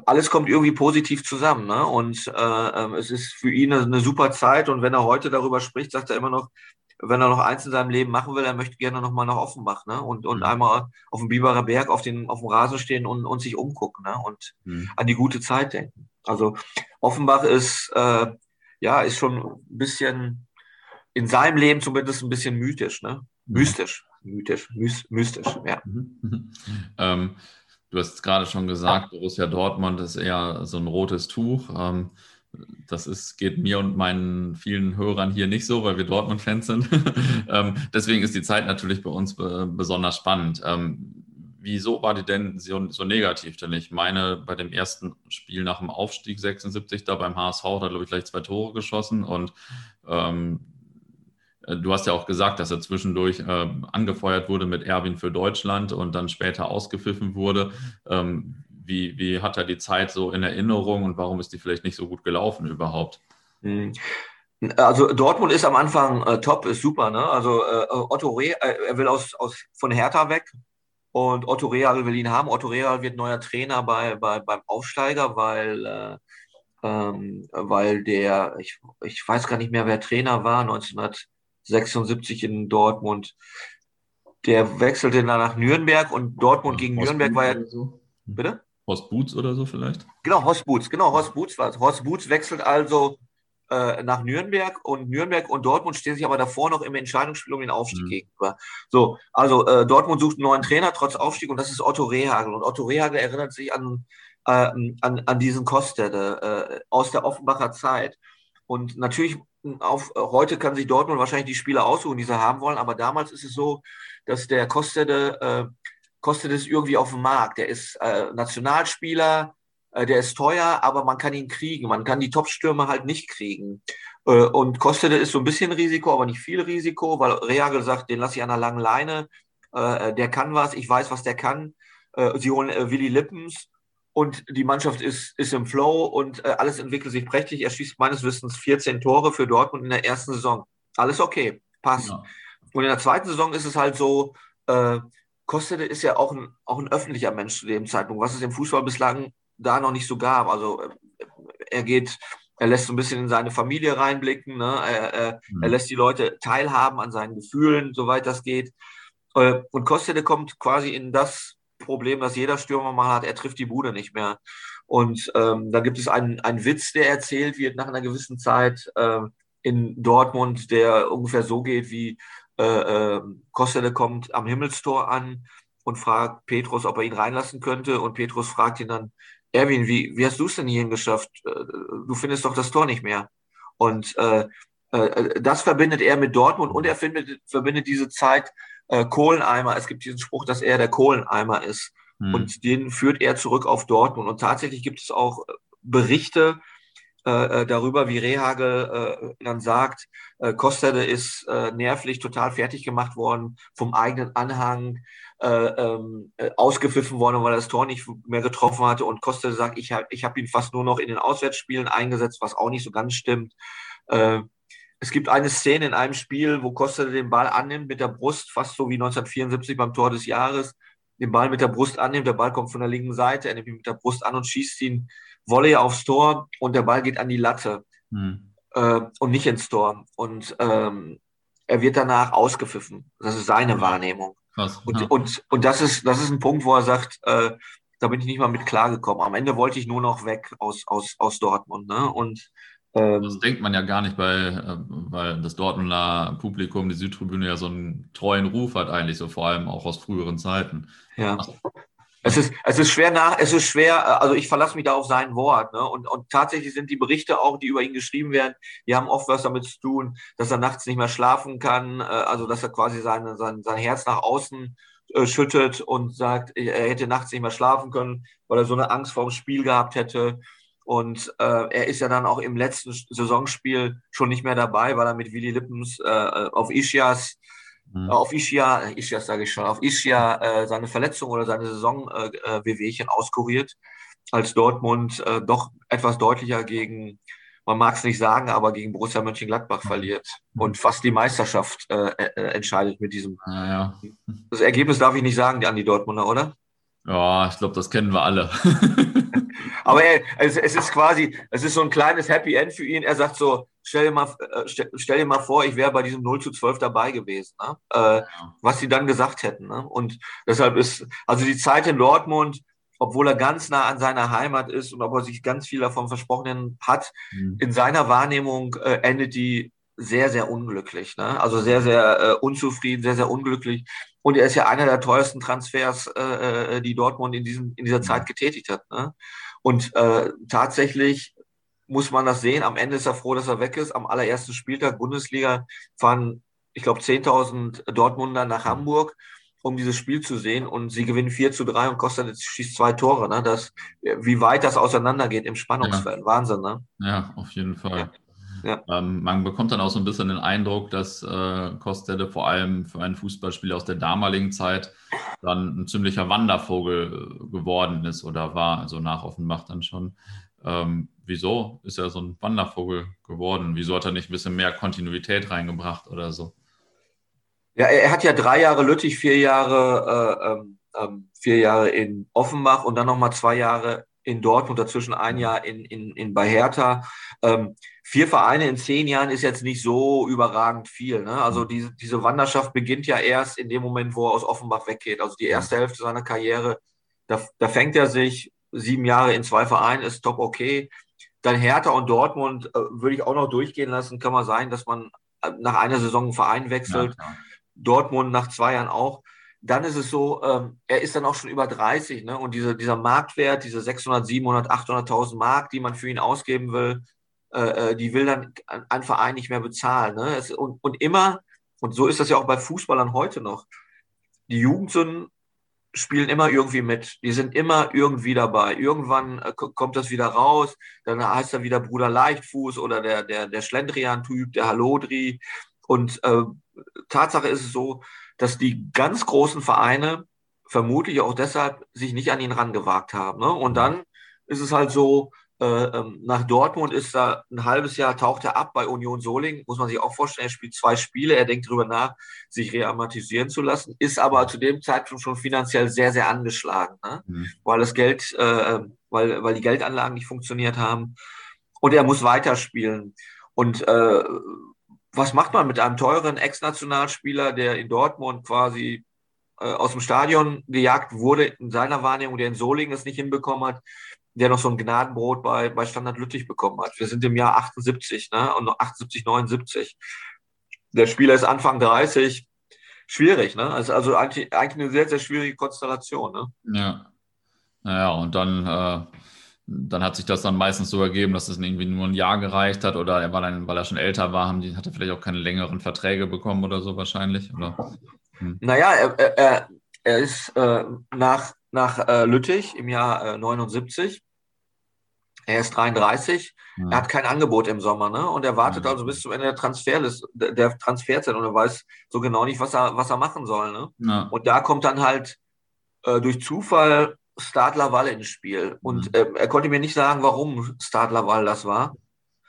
alles kommt irgendwie positiv zusammen. Ne? Und äh, ähm, es ist für ihn eine, super Zeit. Und wenn er heute darüber spricht, sagt er immer noch, wenn er noch eins in seinem Leben machen will, er möchte gerne noch mal nach Offenbach ne? und, und mhm. einmal auf dem Biberer Berg auf, den, auf dem Rasen stehen und, und sich umgucken ne? und mhm. an die gute Zeit denken. Also Offenbach ist, äh, ja, ist schon ein bisschen, in seinem Leben zumindest ein bisschen mythisch, ne? Mhm. Mystisch, mythisch, mystisch, ja. Mhm. Ähm, du hast gerade schon gesagt, Borussia Dortmund ist eher so ein rotes Tuch. Ähm, das ist, geht mir und meinen vielen Hörern hier nicht so, weil wir Dortmund-Fans sind. ähm, deswegen ist die Zeit natürlich bei uns be besonders spannend. Ähm, wieso war die denn so, so, negativ? Denn ich meine, bei dem ersten Spiel nach dem Aufstieg 76 da beim HSV er, glaube ich, gleich zwei Tore geschossen und ähm, äh, du hast ja auch gesagt, dass er zwischendurch äh, angefeuert wurde mit Erwin für Deutschland und dann später ausgepfiffen wurde. Ähm, wie, wie hat er die Zeit so in Erinnerung und warum ist die vielleicht nicht so gut gelaufen überhaupt? Hm. Also Dortmund ist am Anfang äh, top, ist super. Ne? Also äh, Otto Reh, äh, er will aus, aus, von Hertha weg und Otto Real will ihn haben. Otto Real wird neuer Trainer bei, bei, beim Aufsteiger, weil, äh, ähm, weil der, ich, ich weiß gar nicht mehr, wer Trainer war, 1976 in Dortmund. Der wechselte dann nach Nürnberg und Dortmund gegen Nürnberg war ja. So. Bitte? Horst Boots oder so vielleicht? Genau, Horst Boots, genau, Horst Boots war es. Horst Boots wechselt also äh, nach Nürnberg und Nürnberg und Dortmund stehen sich aber davor noch im Entscheidungsspiel um den Aufstieg mhm. gegenüber. So, also äh, Dortmund sucht einen neuen Trainer trotz Aufstieg und das ist Otto Rehagel. Und Otto Rehagel erinnert sich an, äh, an, an diesen Kostede äh, aus der Offenbacher Zeit. Und natürlich auf, heute kann sich Dortmund wahrscheinlich die Spieler aussuchen, die sie haben wollen, aber damals ist es so, dass der Kostede äh, kostet es irgendwie auf dem Markt. Der ist äh, Nationalspieler, äh, der ist teuer, aber man kann ihn kriegen. Man kann die Top-Stürmer halt nicht kriegen. Äh, und Kostede ist so ein bisschen Risiko, aber nicht viel Risiko, weil Reagel sagt, den lasse ich an einer langen Leine. Äh, der kann was, ich weiß, was der kann. Sie holen Willi Lippens und die Mannschaft ist, ist im Flow und alles entwickelt sich prächtig. Er schießt meines Wissens 14 Tore für Dortmund in der ersten Saison. Alles okay, passt. Ja. Und in der zweiten Saison ist es halt so, äh, Kostede ist ja auch ein, auch ein öffentlicher Mensch zu dem Zeitpunkt, was es im Fußball bislang da noch nicht so gab. Also äh, er geht, er lässt so ein bisschen in seine Familie reinblicken, ne? er, er, mhm. er lässt die Leute teilhaben an seinen Gefühlen, soweit das geht. Äh, und Kostede kommt quasi in das Problem, das jeder Stürmer mal hat, er trifft die Bude nicht mehr. Und ähm, da gibt es einen, einen Witz, der erzählt wird nach einer gewissen Zeit äh, in Dortmund, der ungefähr so geht wie äh, äh, Kostede kommt am Himmelstor an und fragt Petrus, ob er ihn reinlassen könnte. Und Petrus fragt ihn dann, Erwin, wie, wie hast du es denn hierhin geschafft? Äh, du findest doch das Tor nicht mehr. Und äh, äh, das verbindet er mit Dortmund und er findet, verbindet diese Zeit äh, Kohleneimer. Es gibt diesen Spruch, dass er der Kohleneimer ist. Mhm. Und den führt er zurück auf Dortmund. Und tatsächlich gibt es auch Berichte äh, darüber, wie Rehagel äh, dann sagt, äh, Kostede ist äh, nervlich total fertig gemacht worden vom eigenen Anhang äh, ähm, äh, ausgepfiffen worden, weil er das Tor nicht mehr getroffen hatte. Und Costa sagt, ich habe ich hab ihn fast nur noch in den Auswärtsspielen eingesetzt, was auch nicht so ganz stimmt. Äh, es gibt eine Szene in einem Spiel, wo Costa den Ball annimmt mit der Brust, fast so wie 1974 beim Tor des Jahres, den Ball mit der Brust annimmt, der Ball kommt von der linken Seite, er nimmt ihn mit der Brust an und schießt ihn Volley aufs Tor und der Ball geht an die Latte hm. äh, und nicht ins Tor. Und ähm, er wird danach ausgepfiffen. Das ist seine Wahrnehmung. Krass, und, ja. und, und das ist, das ist ein Punkt, wo er sagt, äh, da bin ich nicht mal mit klargekommen. Am Ende wollte ich nur noch weg aus, aus, aus Dortmund. Ne? Und ähm, das denkt man ja gar nicht, weil, äh, weil das Dortmunder Publikum, die Südtribüne ja so einen treuen Ruf hat, eigentlich so vor allem auch aus früheren Zeiten. Ja. Es ist, es ist schwer nach, es ist schwer, äh, also ich verlasse mich da auf sein Wort. Ne? Und, und tatsächlich sind die Berichte auch, die über ihn geschrieben werden, die haben oft was damit zu tun, dass er nachts nicht mehr schlafen kann, äh, also dass er quasi sein, sein, sein Herz nach außen äh, schüttet und sagt, er hätte nachts nicht mehr schlafen können, weil er so eine Angst vor dem Spiel gehabt hätte. Und äh, er ist ja dann auch im letzten Saisonspiel schon nicht mehr dabei, weil er mit Willi Lippens äh, auf Ischias mhm. auf Ischia, Ischia sage ich schon, auf Ischia äh, seine Verletzung oder seine Saison-Wehwehchen äh, äh auskuriert, als Dortmund äh, doch etwas deutlicher gegen, man mag es nicht sagen, aber gegen Borussia Mönchengladbach mhm. verliert mhm. und fast die Meisterschaft äh, äh, entscheidet mit diesem. Ah, ja. Das Ergebnis darf ich nicht sagen, an die Dortmunder, oder? Ja, ich glaube, das kennen wir alle. Aber ey, es, es, ist quasi, es ist so ein kleines Happy End für ihn. Er sagt so, stell dir mal, äh, stell, stell dir mal vor, ich wäre bei diesem 0 zu 12 dabei gewesen, ne? äh, was sie dann gesagt hätten. Ne? Und deshalb ist, also die Zeit in Dortmund, obwohl er ganz nah an seiner Heimat ist und ob er sich ganz viel davon versprochen hat, mhm. in seiner Wahrnehmung äh, endet die sehr, sehr unglücklich. Ne? Also sehr, sehr äh, unzufrieden, sehr, sehr unglücklich. Und er ist ja einer der teuersten Transfers, äh, äh die Dortmund in, diesem, in dieser Zeit getätigt hat. Ne? Und äh, tatsächlich muss man das sehen. Am Ende ist er froh, dass er weg ist. Am allerersten Spieltag Bundesliga fahren, ich glaube, 10.000 Dortmunder nach Hamburg. um dieses Spiel zu sehen. Und sie gewinnen 4 zu 3 und Costa schießt zwei Tore. Ne? Das, wie weit das auseinandergeht im Spannungsfeld. Ja. Wahnsinn, ne? Ja, auf jeden Fall. Ja. Ähm, man bekommt dann auch so ein bisschen den Eindruck, dass äh, Kostede vor allem für einen Fußballspieler aus der damaligen Zeit dann ein ziemlicher Wandervogel äh, geworden ist oder war, also nach Offenbach dann schon. Ähm, wieso ist er so ein Wandervogel geworden? Wieso hat er nicht ein bisschen mehr Kontinuität reingebracht oder so? Ja, er, hat ja drei Jahre Lüttich, vier Jahre, äh, ähm, ähm, vier Jahre in Offenbach und dann nochmal zwei Jahre in Dortmund, dazwischen ein Jahr in, in, in bei Hertha. Ähm, vier Vereine in zehn Jahren ist jetzt nicht so überragend viel. Ne? Also diese, diese Wanderschaft beginnt ja erst in dem Moment, wo er aus Offenbach weggeht. Also die erste Hälfte seiner Karriere, da, da fängt er sich sieben Jahre in zwei Vereinen, ist top okay. Dann Hertha und Dortmund äh, würde ich auch noch durchgehen lassen. Kann man sein, dass man äh, nach einer Saison einen Verein wechselt. Ja, Dortmund nach zwei Jahren auch. Dann ist es so, ähm, er ist dann auch schon über 30, ne? Und diese, dieser Marktwert, diese 600, 700, 800.000 Mark, die man für ihn ausgeben will, äh, äh, die will dann ein Verein nicht mehr bezahlen. Ne? Es, und, und immer, und so ist das ja auch bei Fußballern heute noch, die Jugendsünden spielen immer irgendwie mit. Die sind immer irgendwie dabei. Irgendwann äh, kommt das wieder raus, dann heißt er wieder Bruder Leichtfuß oder der, der, der Schlendrian-Typ, der Halodri. Und äh, Tatsache ist es so, dass die ganz großen Vereine vermutlich auch deshalb sich nicht an ihn rangewagt haben. Ne? Und dann ist es halt so, nach Dortmund ist er ein halbes Jahr, taucht er ab bei Union Soling, muss man sich auch vorstellen, er spielt zwei Spiele, er denkt darüber nach, sich reamortisieren zu lassen, ist aber zu dem Zeitpunkt schon finanziell sehr, sehr angeschlagen, ne? mhm. weil das Geld, äh, weil, weil die Geldanlagen nicht funktioniert haben und er muss weiterspielen. Und äh, was macht man mit einem teuren Ex-Nationalspieler, der in Dortmund quasi äh, aus dem Stadion gejagt wurde, in seiner Wahrnehmung, der in Solingen es nicht hinbekommen hat, der noch so ein Gnadenbrot bei, bei Standard Lüttich bekommen hat. Wir sind im Jahr 78, ne? Und 78, 79. Der Spieler ist Anfang 30. Schwierig, ne? Also, also eigentlich, eigentlich eine sehr, sehr schwierige Konstellation, ne? Ja. Naja, und dann, äh, dann hat sich das dann meistens so ergeben, dass es irgendwie nur ein Jahr gereicht hat oder er war dann, weil er schon älter war, haben die, hat er vielleicht auch keine längeren Verträge bekommen oder so wahrscheinlich, oder? Hm. Naja, er, er, er ist äh, nach nach äh, Lüttich im Jahr äh, 79. Er ist 33. Ja. Er hat kein Angebot im Sommer, ne? Und er wartet ja. also bis zum Ende der Transferlist, der Transferzeit und er weiß so genau nicht, was er, was er machen soll, ne? Ja. Und da kommt dann halt äh, durch Zufall Stade Laval ins Spiel. Und mhm. er konnte mir nicht sagen, warum Stade Laval das war.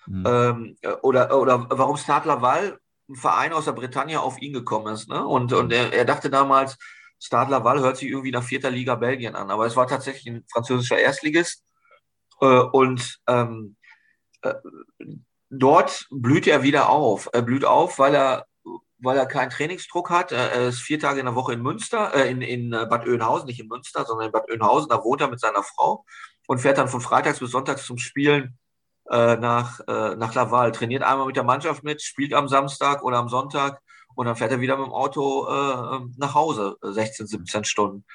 Ähm, oder, oder warum Stade Laval, ein Verein aus der Bretagne, auf ihn gekommen ist. Ne? Und, und er, er dachte damals, Stade Laval hört sich irgendwie nach vierter Liga Belgien an, aber es war tatsächlich ein französischer Erstligist. Äh, und ähm, äh, dort blüht er wieder auf. Er blüht auf, weil er, weil er keinen Trainingsdruck hat. Er ist vier Tage in der Woche in Münster, äh, in, in Bad Oeynhausen, nicht in Münster, sondern in Bad Oeynhausen. Da wohnt er mit seiner Frau und fährt dann von Freitags bis Sonntags zum Spielen äh, nach, äh, nach Laval. Trainiert einmal mit der Mannschaft mit, spielt am Samstag oder am Sonntag und dann fährt er wieder mit dem Auto äh, nach Hause, 16, 17 Stunden.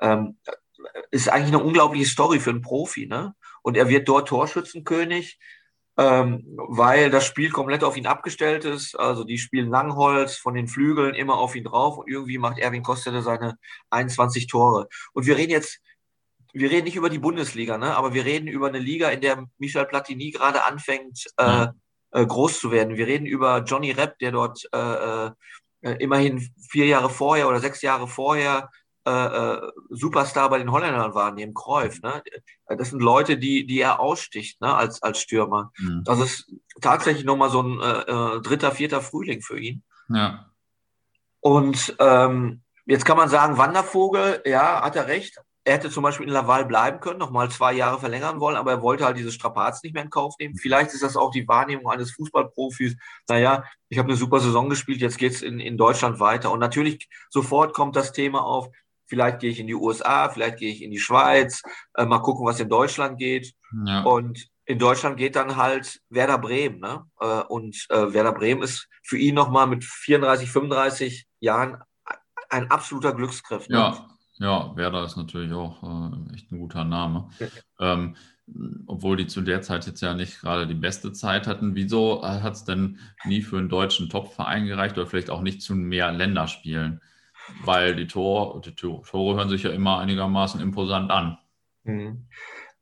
Ähm, ist eigentlich eine unglaubliche Story für einen Profi, ne? Und er wird dort Torschützenkönig, ähm, weil das Spiel komplett auf ihn abgestellt ist. Also die spielen Langholz von den Flügeln immer auf ihn drauf und irgendwie macht Erwin Kostede seine 21 Tore. Und wir reden jetzt, wir reden nicht über die Bundesliga, ne? aber wir reden über eine Liga, in der Michel Platini gerade anfängt, äh, äh, groß zu werden. Wir reden über Johnny Repp, der dort äh, äh, immerhin vier Jahre vorher oder sechs Jahre vorher äh, äh, Superstar bei den Holländern war, neben Cruyff. Ne? Das sind Leute, die, die er aussticht ne? als, als Stürmer. Mhm. Das ist tatsächlich nochmal so ein äh, äh, dritter, vierter Frühling für ihn. Ja. Und ähm, jetzt kann man sagen, Wandervogel, ja, hat er recht. Er hätte zum Beispiel in Laval bleiben können, nochmal zwei Jahre verlängern wollen, aber er wollte halt diese Strapaz nicht mehr in Kauf nehmen. Vielleicht ist das auch die Wahrnehmung eines Fußballprofis. Naja, ich habe eine super Saison gespielt, jetzt geht's in, in Deutschland weiter. Und natürlich sofort kommt das Thema auf, vielleicht gehe ich in die USA, vielleicht gehe ich in die Schweiz, äh, mal gucken, was in Deutschland geht. Ja. Und in Deutschland geht dann halt Werder Bremen. Ne? Äh, und äh, Werder Bremen ist für ihn nochmal mit 34, 35 Jahren ein absoluter Glücksgriff. Ne? Ja, ja, Werder ist natürlich auch äh, echt ein guter Name. ähm, obwohl die zu der Zeit jetzt ja nicht gerade die beste Zeit hatten. Wieso hat es denn nie für einen deutschen Topverein gereicht oder vielleicht auch nicht zu mehr Länderspielen? weil die, Tor, die Tore hören sich ja immer einigermaßen imposant an. Mhm.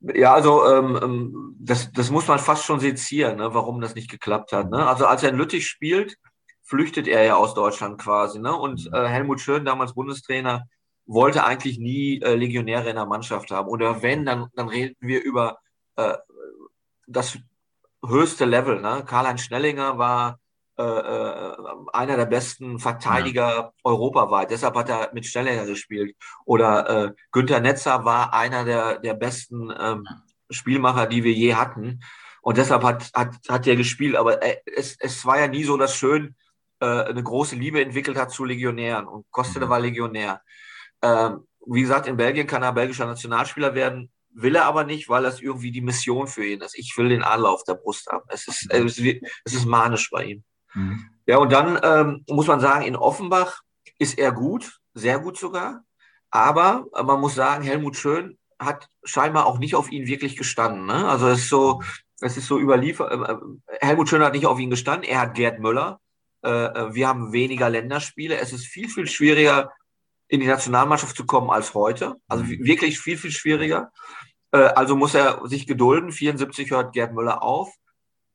Ja, also ähm, ähm, das, das muss man fast schon sezieren, ne, warum das nicht geklappt hat. Ne? Also als er in Lüttich spielt, flüchtet er ja aus Deutschland quasi. Ne? Und mhm. äh, Helmut Schön, damals Bundestrainer, wollte eigentlich nie äh, Legionäre in der Mannschaft haben. Oder wenn, dann, dann reden wir über äh, das höchste Level. Ne? Karl-Heinz Schnellinger war äh, äh, einer der besten Verteidiger ja. europaweit. Deshalb hat er mit Schnellinger gespielt. Oder äh, Günther Netzer war einer der, der besten ähm, Spielmacher, die wir je hatten. Und deshalb hat, hat, hat er gespielt. Aber äh, es, es war ja nie so, dass Schön eine große Liebe entwickelt hat zu Legionären. Und Kostele mhm. war Legionär. Ähm, wie gesagt, in Belgien kann er belgischer Nationalspieler werden will er aber nicht, weil das irgendwie die Mission für ihn ist. Ich will den Adler auf der Brust haben. Es ist, es ist, es ist manisch bei ihm. Mhm. Ja, und dann ähm, muss man sagen, in Offenbach ist er gut, sehr gut sogar. Aber man muss sagen, Helmut Schön hat scheinbar auch nicht auf ihn wirklich gestanden. Ne? Also es ist so, es ist so überliefert. Äh, äh, Helmut Schön hat nicht auf ihn gestanden. Er hat Gerd Müller. Äh, äh, wir haben weniger Länderspiele. Es ist viel, viel schwieriger, in die Nationalmannschaft zu kommen als heute. Also mhm. wirklich viel, viel schwieriger. Äh, also muss er sich gedulden. 74 hört Gerd Müller auf.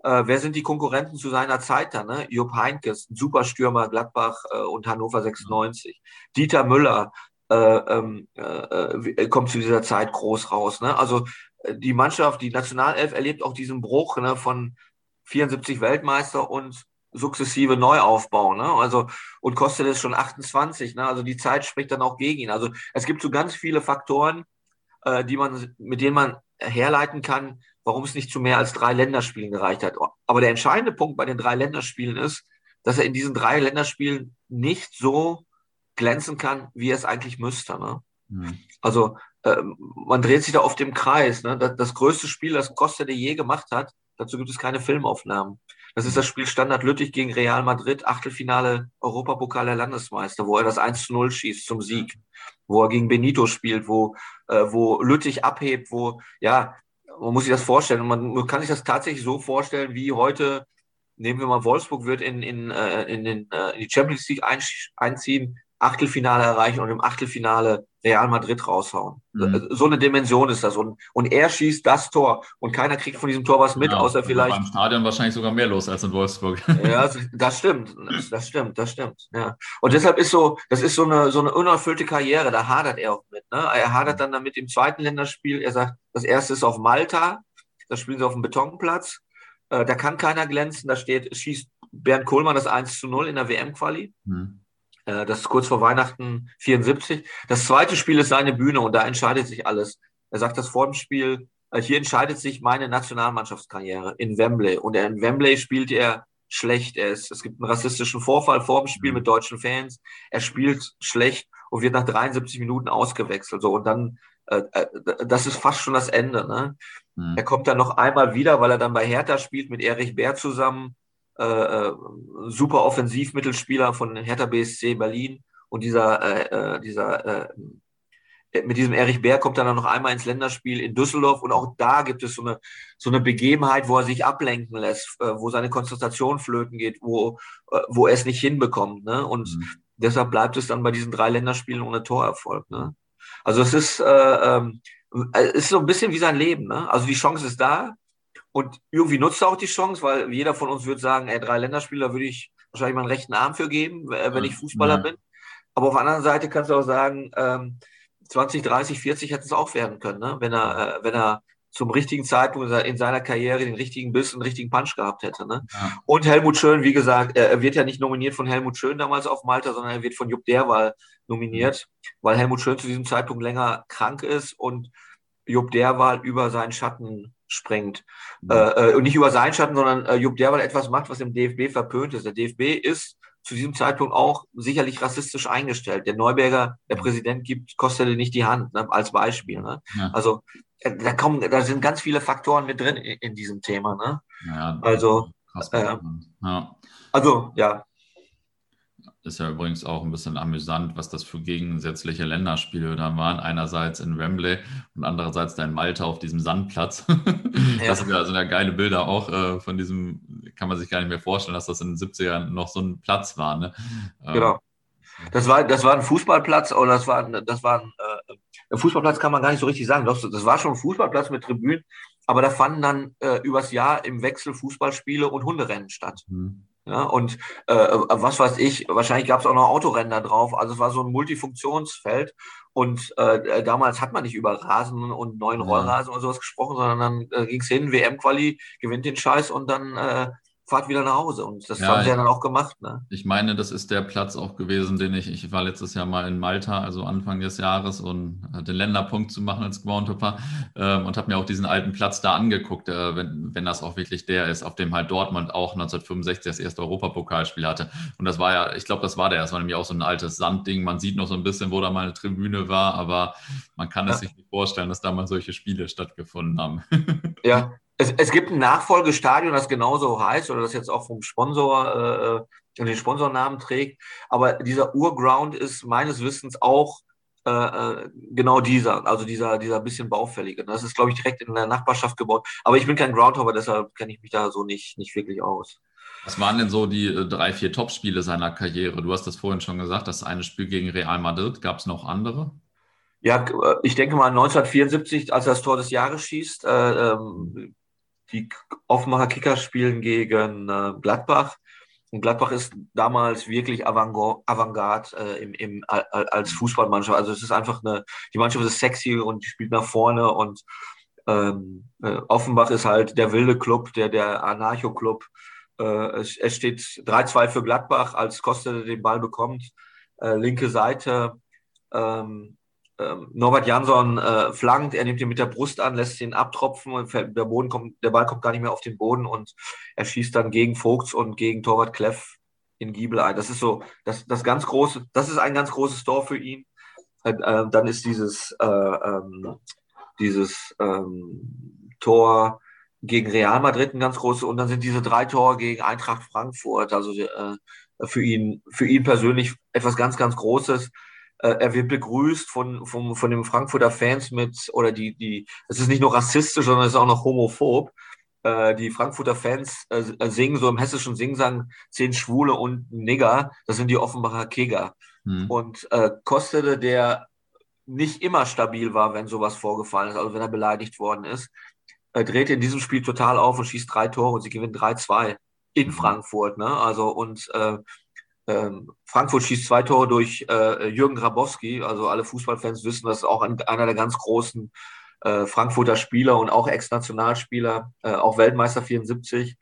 Äh, wer sind die Konkurrenten zu seiner Zeit dann? Ne? Jupp Heinkes, ein Superstürmer, Gladbach äh, und Hannover 96. Dieter Müller äh, ähm, äh, kommt zu dieser Zeit groß raus. Ne? Also die Mannschaft, die Nationalelf erlebt auch diesen Bruch ne, von 74 Weltmeister und sukzessive Neuaufbau, ne? Also und kostet es schon 28, ne? Also die Zeit spricht dann auch gegen ihn. Also es gibt so ganz viele Faktoren, äh, die man, mit denen man herleiten kann, warum es nicht zu mehr als drei Länderspielen gereicht hat. Aber der entscheidende Punkt bei den drei Länderspielen ist, dass er in diesen drei Länderspielen nicht so glänzen kann, wie er es eigentlich müsste. Ne? Mhm. Also äh, man dreht sich da oft im Kreis. Ne? Das, das größte Spiel, das Costa je gemacht hat, dazu gibt es keine Filmaufnahmen. Das ist das Spiel Standard Lüttich gegen Real Madrid, Achtelfinale Europapokal der Landesmeister, wo er das 1 zu 0 schießt zum Sieg, wo er gegen Benito spielt, wo, äh, wo Lüttich abhebt, wo, ja, man muss sich das vorstellen. Man kann sich das tatsächlich so vorstellen, wie heute, nehmen wir mal Wolfsburg, wird in, in, äh, in, den, äh, in die Champions League einziehen, Achtelfinale erreichen und im Achtelfinale Real Madrid raushauen. Mhm. So eine Dimension ist das. Und, und er schießt das Tor und keiner kriegt von diesem Tor was mit, ja, außer vielleicht. Beim Stadion wahrscheinlich sogar mehr los als in Wolfsburg. Ja, das stimmt. Das stimmt, das stimmt. Ja. Und deshalb ist so, das ist so eine, so eine unerfüllte Karriere. Da hadert er auch mit. Ne? Er hadert dann damit im zweiten Länderspiel. Er sagt, das erste ist auf Malta. Da spielen sie auf dem Betonplatz. Äh, da kann keiner glänzen. Da steht, schießt Bernd Kohlmann das 1 zu 0 in der WM-Quali. Mhm. Äh, das ist kurz vor Weihnachten 74. Das zweite Spiel ist seine Bühne und da entscheidet sich alles. Er sagt das vor dem Spiel, äh, hier entscheidet sich meine Nationalmannschaftskarriere in Wembley. Und in Wembley spielt er schlecht. Er ist, es gibt einen rassistischen Vorfall vor dem Spiel mit deutschen Fans. Er spielt schlecht und wird nach 73 Minuten ausgewechselt. So, und dann, äh, das ist fast schon das Ende. Ne? Mhm. Er kommt dann noch einmal wieder, weil er dann bei Hertha spielt mit Erich Bär zusammen äh, äh, super Offensivmittelspieler von Hertha BSC Berlin und dieser, äh, äh dieser äh, mit diesem Erich Bär kommt dann noch einmal ins Länderspiel in Düsseldorf und auch da gibt es so eine, so eine Begebenheit, wo er sich ablenken lässt, äh, wo seine Konzentration flöten geht, wo, wo er es nicht hinbekommt. Ne? Und mhm. deshalb bleibt es dann bei diesen drei Länderspielen ohne Torerfolg. Ne? Also es ist, äh, ähm, äh, ist so ein bisschen wie sein Leben. Ne? Also die Chance ist da, und irgendwie nutzt er auch die Chance, weil jeder von uns würde sagen, ey, drei Länderspieler würde ich wahrscheinlich meinen rechten Arm für geben, wenn ich Fußballer ja. bin. Aber auf der anderen Seite kannst du auch sagen, ähm, 20, 30, 40 hätte es auch werden können, ne? wenn er, äh, wenn er zum richtigen Zeitpunkt in seiner Karriere den richtigen Biss und den richtigen Punch gehabt hätte. Ne? Ja. Und Helmut Schön, wie gesagt, er wird ja nicht nominiert von Helmut Schön damals auf Malta, sondern er wird von Jupp Derwal nominiert, mhm. weil Helmut Schön zu diesem Zeitpunkt länger krank ist und Jupp Derwal über seinen Schatten sprengt. Mhm. Äh, und nicht über seinen Schatten, sondern äh, Jupp Derwal etwas macht, was im DFB verpönt ist. Der DFB ist zu diesem Zeitpunkt auch sicherlich rassistisch eingestellt. Der Neuberger, der Präsident, gibt Kostele nicht die Hand, ne, als Beispiel. Ne? Ja. Also äh, da kommen, da sind ganz viele Faktoren mit drin in, in diesem Thema. Ne? Ja, also, äh, ja. also ja, ist ja übrigens auch ein bisschen amüsant, was das für gegensätzliche Länderspiele da waren. Einerseits in Wembley und andererseits da in Malta auf diesem Sandplatz. Ja. Das sind ja, sind ja geile Bilder auch äh, von diesem, kann man sich gar nicht mehr vorstellen, dass das in den 70ern noch so ein Platz war. Ne? Genau. Das war, das war ein Fußballplatz oder das war, das war ein, äh, Fußballplatz kann man gar nicht so richtig sagen. Doch, das war schon ein Fußballplatz mit Tribünen, aber da fanden dann äh, übers Jahr im Wechsel Fußballspiele und Hunderennen statt. Mhm. Ja, und äh, was weiß ich, wahrscheinlich gab es auch noch Autorennen da drauf. Also es war so ein Multifunktionsfeld. Und äh, damals hat man nicht über Rasen und neuen Rollrasen ja. oder sowas gesprochen, sondern dann äh, ging es hin, WM-Quali, gewinnt den Scheiß und dann äh, fahrt wieder nach Hause. Und das ja, haben sie ja dann auch gemacht. Ne? Ich meine, das ist der Platz auch gewesen, den ich, ich war letztes Jahr mal in Malta, also Anfang des Jahres, und den Länderpunkt zu machen als Groundhopper ähm, und habe mir auch diesen alten Platz da angeguckt, äh, wenn, wenn das auch wirklich der ist, auf dem halt Dortmund auch 1965 das erste Europapokalspiel hatte. Und das war ja, ich glaube, das war der. Das war nämlich auch so ein altes Sandding. Man sieht noch so ein bisschen, wo da mal eine Tribüne war, aber man kann es ja. sich nicht vorstellen, dass da mal solche Spiele stattgefunden haben. ja, es, es gibt ein Nachfolgestadion, das genauso heißt oder das jetzt auch vom Sponsor äh, den Sponsornamen trägt. Aber dieser Urground ist meines Wissens auch äh, äh, genau dieser, also dieser, dieser bisschen baufällige. Das ist, glaube ich, direkt in der Nachbarschaft gebaut. Aber ich bin kein Groundhopper, deshalb kenne ich mich da so nicht, nicht wirklich aus. Was waren denn so die äh, drei, vier Topspiele seiner Karriere? Du hast das vorhin schon gesagt, das eine Spiel gegen Real Madrid. Gab es noch andere? Ja, äh, ich denke mal 1974, als er das Tor des Jahres schießt, äh, ähm, die Offenbacher Kicker spielen gegen äh, Gladbach. Und Gladbach ist damals wirklich Avantgarde äh, im, im, als Fußballmannschaft. Also es ist einfach eine, die Mannschaft ist sexy und die spielt nach vorne und ähm, äh, Offenbach ist halt der wilde Club, der, der Anarcho-Club. Äh, es, es, steht 3-2 für Gladbach, als Costa den Ball bekommt. Äh, linke Seite. Ähm, ähm, Norbert Jansson äh, flankt, er nimmt ihn mit der Brust an, lässt ihn abtropfen und der, Boden kommt, der Ball kommt gar nicht mehr auf den Boden und er schießt dann gegen Vogts und gegen Torwart Kleff in Giebel ein. Das ist so, das, das ganz große, das ist ein ganz großes Tor für ihn. Äh, dann ist dieses, äh, ähm, dieses ähm, Tor gegen Real Madrid ein ganz großes und dann sind diese drei Tore gegen Eintracht Frankfurt, also äh, für ihn, für ihn persönlich etwas ganz, ganz Großes. Äh, er wird begrüßt von, von, von den Frankfurter Fans mit, oder die, die, es ist nicht nur rassistisch, sondern es ist auch noch homophob. Äh, die Frankfurter Fans äh, singen so im hessischen Singsang zehn Schwule und Nigger, das sind die Offenbacher Keger. Hm. Und äh, Kostede, der nicht immer stabil war, wenn sowas vorgefallen ist, also wenn er beleidigt worden ist, äh, dreht in diesem Spiel total auf und schießt drei Tore und sie gewinnen 3-2 in hm. Frankfurt. Ne? Also und äh, ähm, Frankfurt schießt zwei Tore durch äh, Jürgen Grabowski. Also alle Fußballfans wissen, das ist auch ein, einer der ganz großen äh, Frankfurter Spieler und auch Ex-Nationalspieler, äh, auch Weltmeister 74.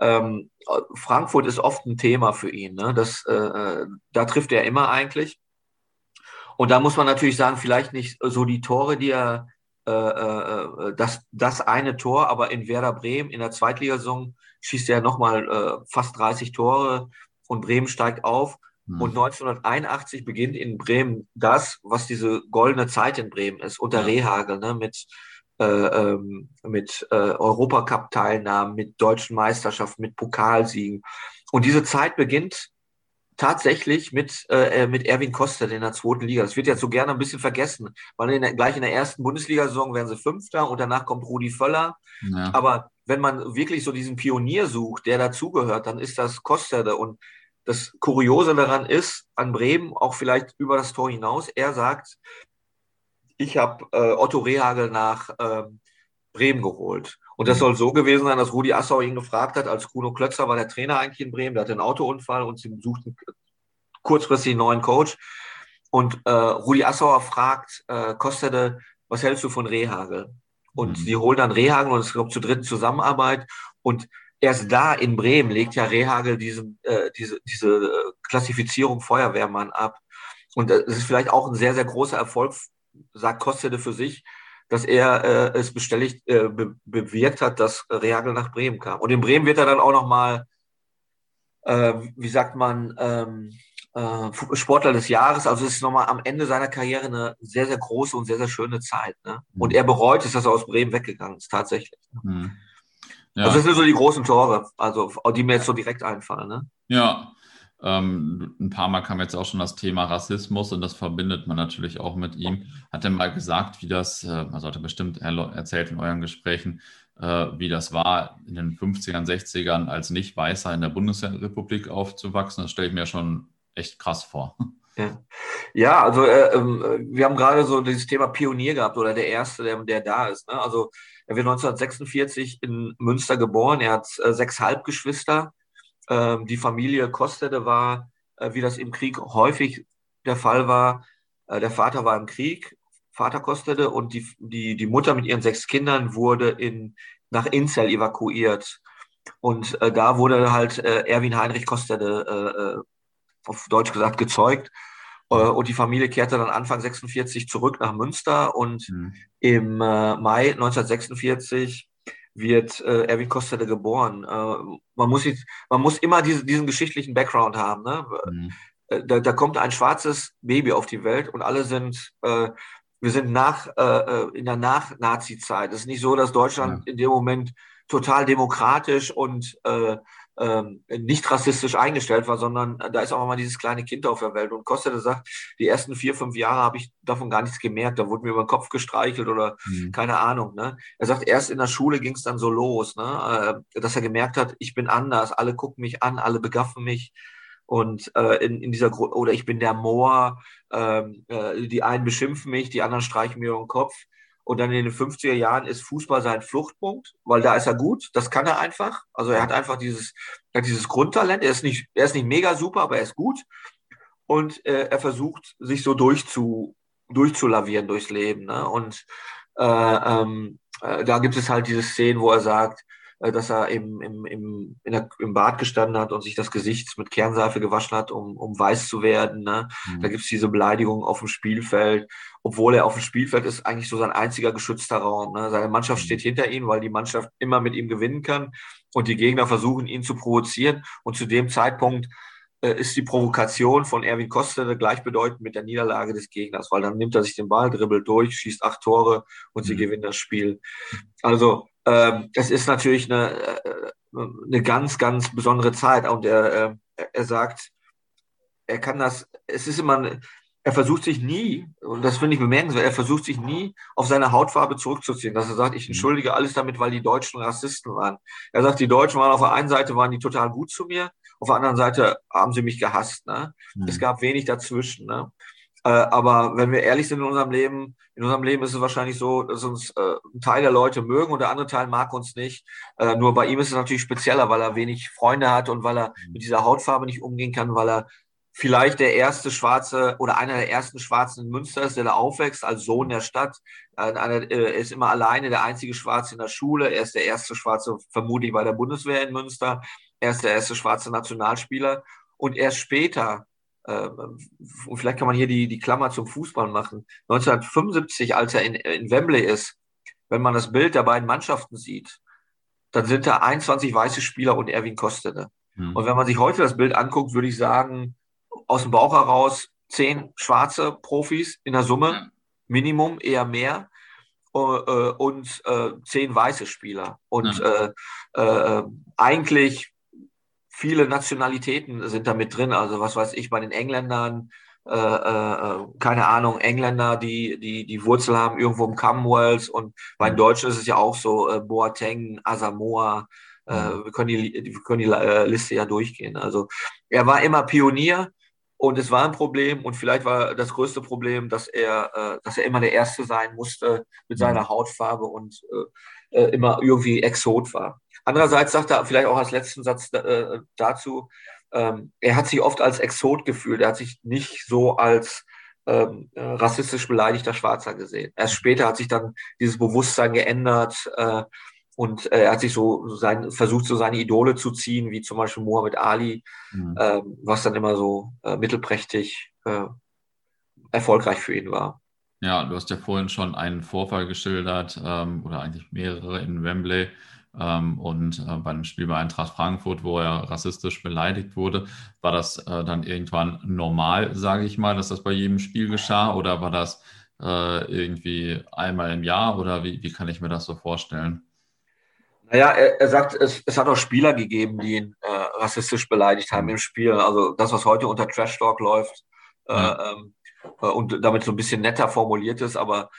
Ähm, Frankfurt ist oft ein Thema für ihn. Ne? Das, äh, äh, da trifft er immer eigentlich. Und da muss man natürlich sagen, vielleicht nicht so die Tore, die er, äh, das, das eine Tor, aber in Werder Bremen in der Zweitligasaison schießt er nochmal äh, fast 30 Tore und Bremen steigt auf. Mhm. Und 1981 beginnt in Bremen das, was diese goldene Zeit in Bremen ist, unter ja. Rehagel, ne, mit, äh, ähm, mit äh, Europacup-Teilnahmen, mit deutschen Meisterschaften, mit Pokalsiegen. Und diese Zeit beginnt tatsächlich mit, äh, mit Erwin Koster in der zweiten Liga. Das wird ja so gerne ein bisschen vergessen, weil in der, gleich in der ersten Bundesliga-Saison werden sie Fünfter und danach kommt Rudi Völler. Ja. Aber wenn man wirklich so diesen Pionier sucht, der dazugehört, dann ist das Kosterde. Und das Kuriose daran ist, an Bremen, auch vielleicht über das Tor hinaus, er sagt, ich habe äh, Otto Rehagel nach äh, Bremen geholt. Und das soll so gewesen sein, dass Rudi Assau ihn gefragt hat, als Kuno Klötzer war der Trainer eigentlich in Bremen, der hatte einen Autounfall und sie suchten kurzfristig einen neuen Coach. Und äh, Rudi Assauer fragt äh, Kostede, was hältst du von Rehagel? Und mhm. sie holen dann Rehagel und es kommt zur dritten Zusammenarbeit. Und erst da in Bremen legt ja Rehagel diese, äh, diese, diese Klassifizierung Feuerwehrmann ab. Und äh, es ist vielleicht auch ein sehr, sehr großer Erfolg, sagt Kostede für sich, dass er äh, es bestelligt, äh, be bewirkt hat, dass Rehagel nach Bremen kam. Und in Bremen wird er dann auch nochmal, äh, wie sagt man, ähm, äh, Sportler des Jahres. Also es ist nochmal am Ende seiner Karriere eine sehr, sehr große und sehr, sehr schöne Zeit. Ne? Und mhm. er bereut es, dass er aus Bremen weggegangen ist, tatsächlich. Mhm. Ja. Also das sind so die großen Tore, also die mir jetzt so direkt einfallen. Ne? Ja, ähm, ein paar Mal kam jetzt auch schon das Thema Rassismus und das verbindet man natürlich auch mit ihm. Hat er mal gesagt, wie das, äh, also hat er bestimmt erzählt in euren Gesprächen, äh, wie das war, in den 50ern, 60ern als Nicht-Weißer in der Bundesrepublik aufzuwachsen. Das stelle ich mir schon echt krass vor. Ja, ja also äh, äh, wir haben gerade so dieses Thema Pionier gehabt oder der Erste, der, der da ist. Ne? Also er wird 1946 in Münster geboren. Er hat äh, sechs Halbgeschwister. Ähm, die Familie Kostede war, äh, wie das im Krieg häufig der Fall war, äh, der Vater war im Krieg, Vater Kostede, und die, die, die Mutter mit ihren sechs Kindern wurde in, nach Inzell evakuiert. Und äh, da wurde halt äh, Erwin Heinrich Kostede, auf Deutsch gesagt, gezeugt. Und die Familie kehrte dann Anfang 46 zurück nach Münster und mhm. im Mai 1946 wird äh, Erwin Kostede geboren. Äh, man, muss jetzt, man muss immer diese, diesen geschichtlichen Background haben. Ne? Mhm. Da, da, kommt ein schwarzes Baby auf die Welt und alle sind, äh, wir sind nach, äh, in der Nach-Nazi-Zeit. Es ist nicht so, dass Deutschland ja. in dem Moment total demokratisch und äh, ähm, nicht rassistisch eingestellt war, sondern da ist auch mal dieses kleine Kind auf der Welt. Und Costa sagt, die ersten vier, fünf Jahre habe ich davon gar nichts gemerkt. Da wurde mir über den Kopf gestreichelt oder mhm. keine Ahnung. Ne? Er sagt, erst in der Schule ging es dann so los, ne? Äh, dass er gemerkt hat, ich bin anders, alle gucken mich an, alle begaffen mich. Und äh, in, in dieser Gru oder ich bin der Moor, ähm, äh, die einen beschimpfen mich, die anderen streichen mir über den Kopf. Und dann in den 50er Jahren ist Fußball sein Fluchtpunkt, weil da ist er gut. Das kann er einfach. Also er hat einfach dieses, hat dieses Grundtalent. Er ist nicht, er ist nicht mega super, aber er ist gut. Und äh, er versucht, sich so durchzu, durchzulavieren durchs Leben. Ne? Und äh, ähm, äh, da gibt es halt diese Szenen, wo er sagt, dass er im, im, im, der, im Bad gestanden hat und sich das Gesicht mit Kernseife gewaschen hat, um, um weiß zu werden. Ne? Mhm. Da gibt es diese Beleidigung auf dem Spielfeld, obwohl er auf dem Spielfeld ist, eigentlich so sein einziger geschützter Raum. Ne? Seine Mannschaft mhm. steht hinter ihm, weil die Mannschaft immer mit ihm gewinnen kann und die Gegner versuchen, ihn zu provozieren. Und zu dem Zeitpunkt äh, ist die Provokation von Erwin Kostede gleichbedeutend mit der Niederlage des Gegners, weil dann nimmt er sich den Ball, dribbelt durch, schießt acht Tore und sie mhm. gewinnen das Spiel. Also es ist natürlich eine, äh, eine ganz, ganz besondere Zeit. Und er, äh, er sagt, er kann das, es ist immer, er versucht sich nie, und das finde ich bemerkenswert, er versucht sich nie auf seine Hautfarbe zurückzuziehen. Dass er sagt, ich mhm. entschuldige alles damit, weil die Deutschen Rassisten waren. Er sagt, die Deutschen waren auf der einen Seite, waren die total gut zu mir, auf der anderen Seite haben sie mich gehasst. Ne? Mhm. Es gab wenig dazwischen. Ne? Äh, aber wenn wir ehrlich sind in unserem Leben, in unserem Leben ist es wahrscheinlich so, dass uns äh, ein Teil der Leute mögen und der andere Teil mag uns nicht. Äh, nur bei ihm ist es natürlich spezieller, weil er wenig Freunde hat und weil er mhm. mit dieser Hautfarbe nicht umgehen kann, weil er vielleicht der erste Schwarze oder einer der ersten Schwarzen in Münster ist, der da aufwächst als Sohn der Stadt. Er ist immer alleine der einzige Schwarze in der Schule. Er ist der erste Schwarze vermutlich bei der Bundeswehr in Münster. Er ist der erste schwarze Nationalspieler. Und erst später äh, und vielleicht kann man hier die, die Klammer zum Fußball machen. 1975, als er in, in Wembley ist, wenn man das Bild der beiden Mannschaften sieht, dann sind da 21 weiße Spieler und Erwin Kostede. Mhm. Und wenn man sich heute das Bild anguckt, würde ich sagen, aus dem Bauch heraus zehn schwarze Profis in der Summe, Minimum, eher mehr, äh, und äh, zehn weiße Spieler. Und äh, äh, eigentlich viele Nationalitäten sind da mit drin. Also was weiß ich, bei den Engländern, äh, äh, keine Ahnung, Engländer, die, die die Wurzel haben irgendwo im Commonwealth und bei den Deutschen ist es ja auch so, äh, Boateng, Asamoah, äh, wir können die, wir können die äh, Liste ja durchgehen. Also er war immer Pionier und es war ein Problem und vielleicht war das größte Problem, dass er, äh, dass er immer der Erste sein musste mit seiner Hautfarbe und äh, äh immer irgendwie Exot war. Andererseits sagt er vielleicht auch als letzten Satz äh, dazu, ähm, er hat sich oft als Exot gefühlt. Er hat sich nicht so als ähm, äh, rassistisch beleidigter Schwarzer gesehen. Erst später hat sich dann dieses Bewusstsein geändert äh, und äh, er hat sich so sein, versucht, so seine Idole zu ziehen, wie zum Beispiel Muhammad Ali, mhm. äh, was dann immer so äh, mittelprächtig äh, erfolgreich für ihn war. Ja, du hast ja vorhin schon einen Vorfall geschildert ähm, oder eigentlich mehrere in Wembley ähm, und äh, bei einem Spiel bei Eintracht Frankfurt, wo er rassistisch beleidigt wurde, war das äh, dann irgendwann normal, sage ich mal, dass das bei jedem Spiel geschah oder war das äh, irgendwie einmal im Jahr oder wie, wie kann ich mir das so vorstellen? Naja, er, er sagt, es, es hat auch Spieler gegeben, die ihn äh, rassistisch beleidigt haben im Spiel. Also das, was heute unter Trash Talk läuft äh, ja. ähm, äh, und damit so ein bisschen netter formuliert ist, aber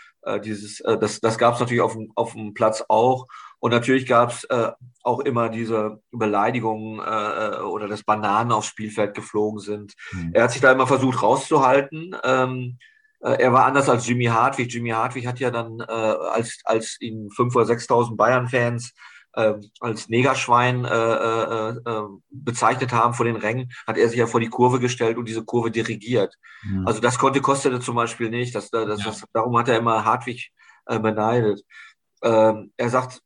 dieses, das, das gab es natürlich auf dem, auf dem Platz auch. Und natürlich gab es äh, auch immer diese Beleidigungen äh, oder das Bananen aufs Spielfeld geflogen sind. Mhm. Er hat sich da immer versucht rauszuhalten. Ähm, äh, er war anders als Jimmy Hartwig. Jimmy Hartwig hat ja dann, äh, als, als ihn 5.000 oder 6.000 Bayern-Fans äh, als Negerschwein äh, äh, äh, bezeichnet haben vor den Rängen, hat er sich ja vor die Kurve gestellt und diese Kurve dirigiert. Mhm. Also das konnte Kostete zum Beispiel nicht. Das, das, ja. das, darum hat er immer Hartwig äh, beneidet. Ähm, er sagt,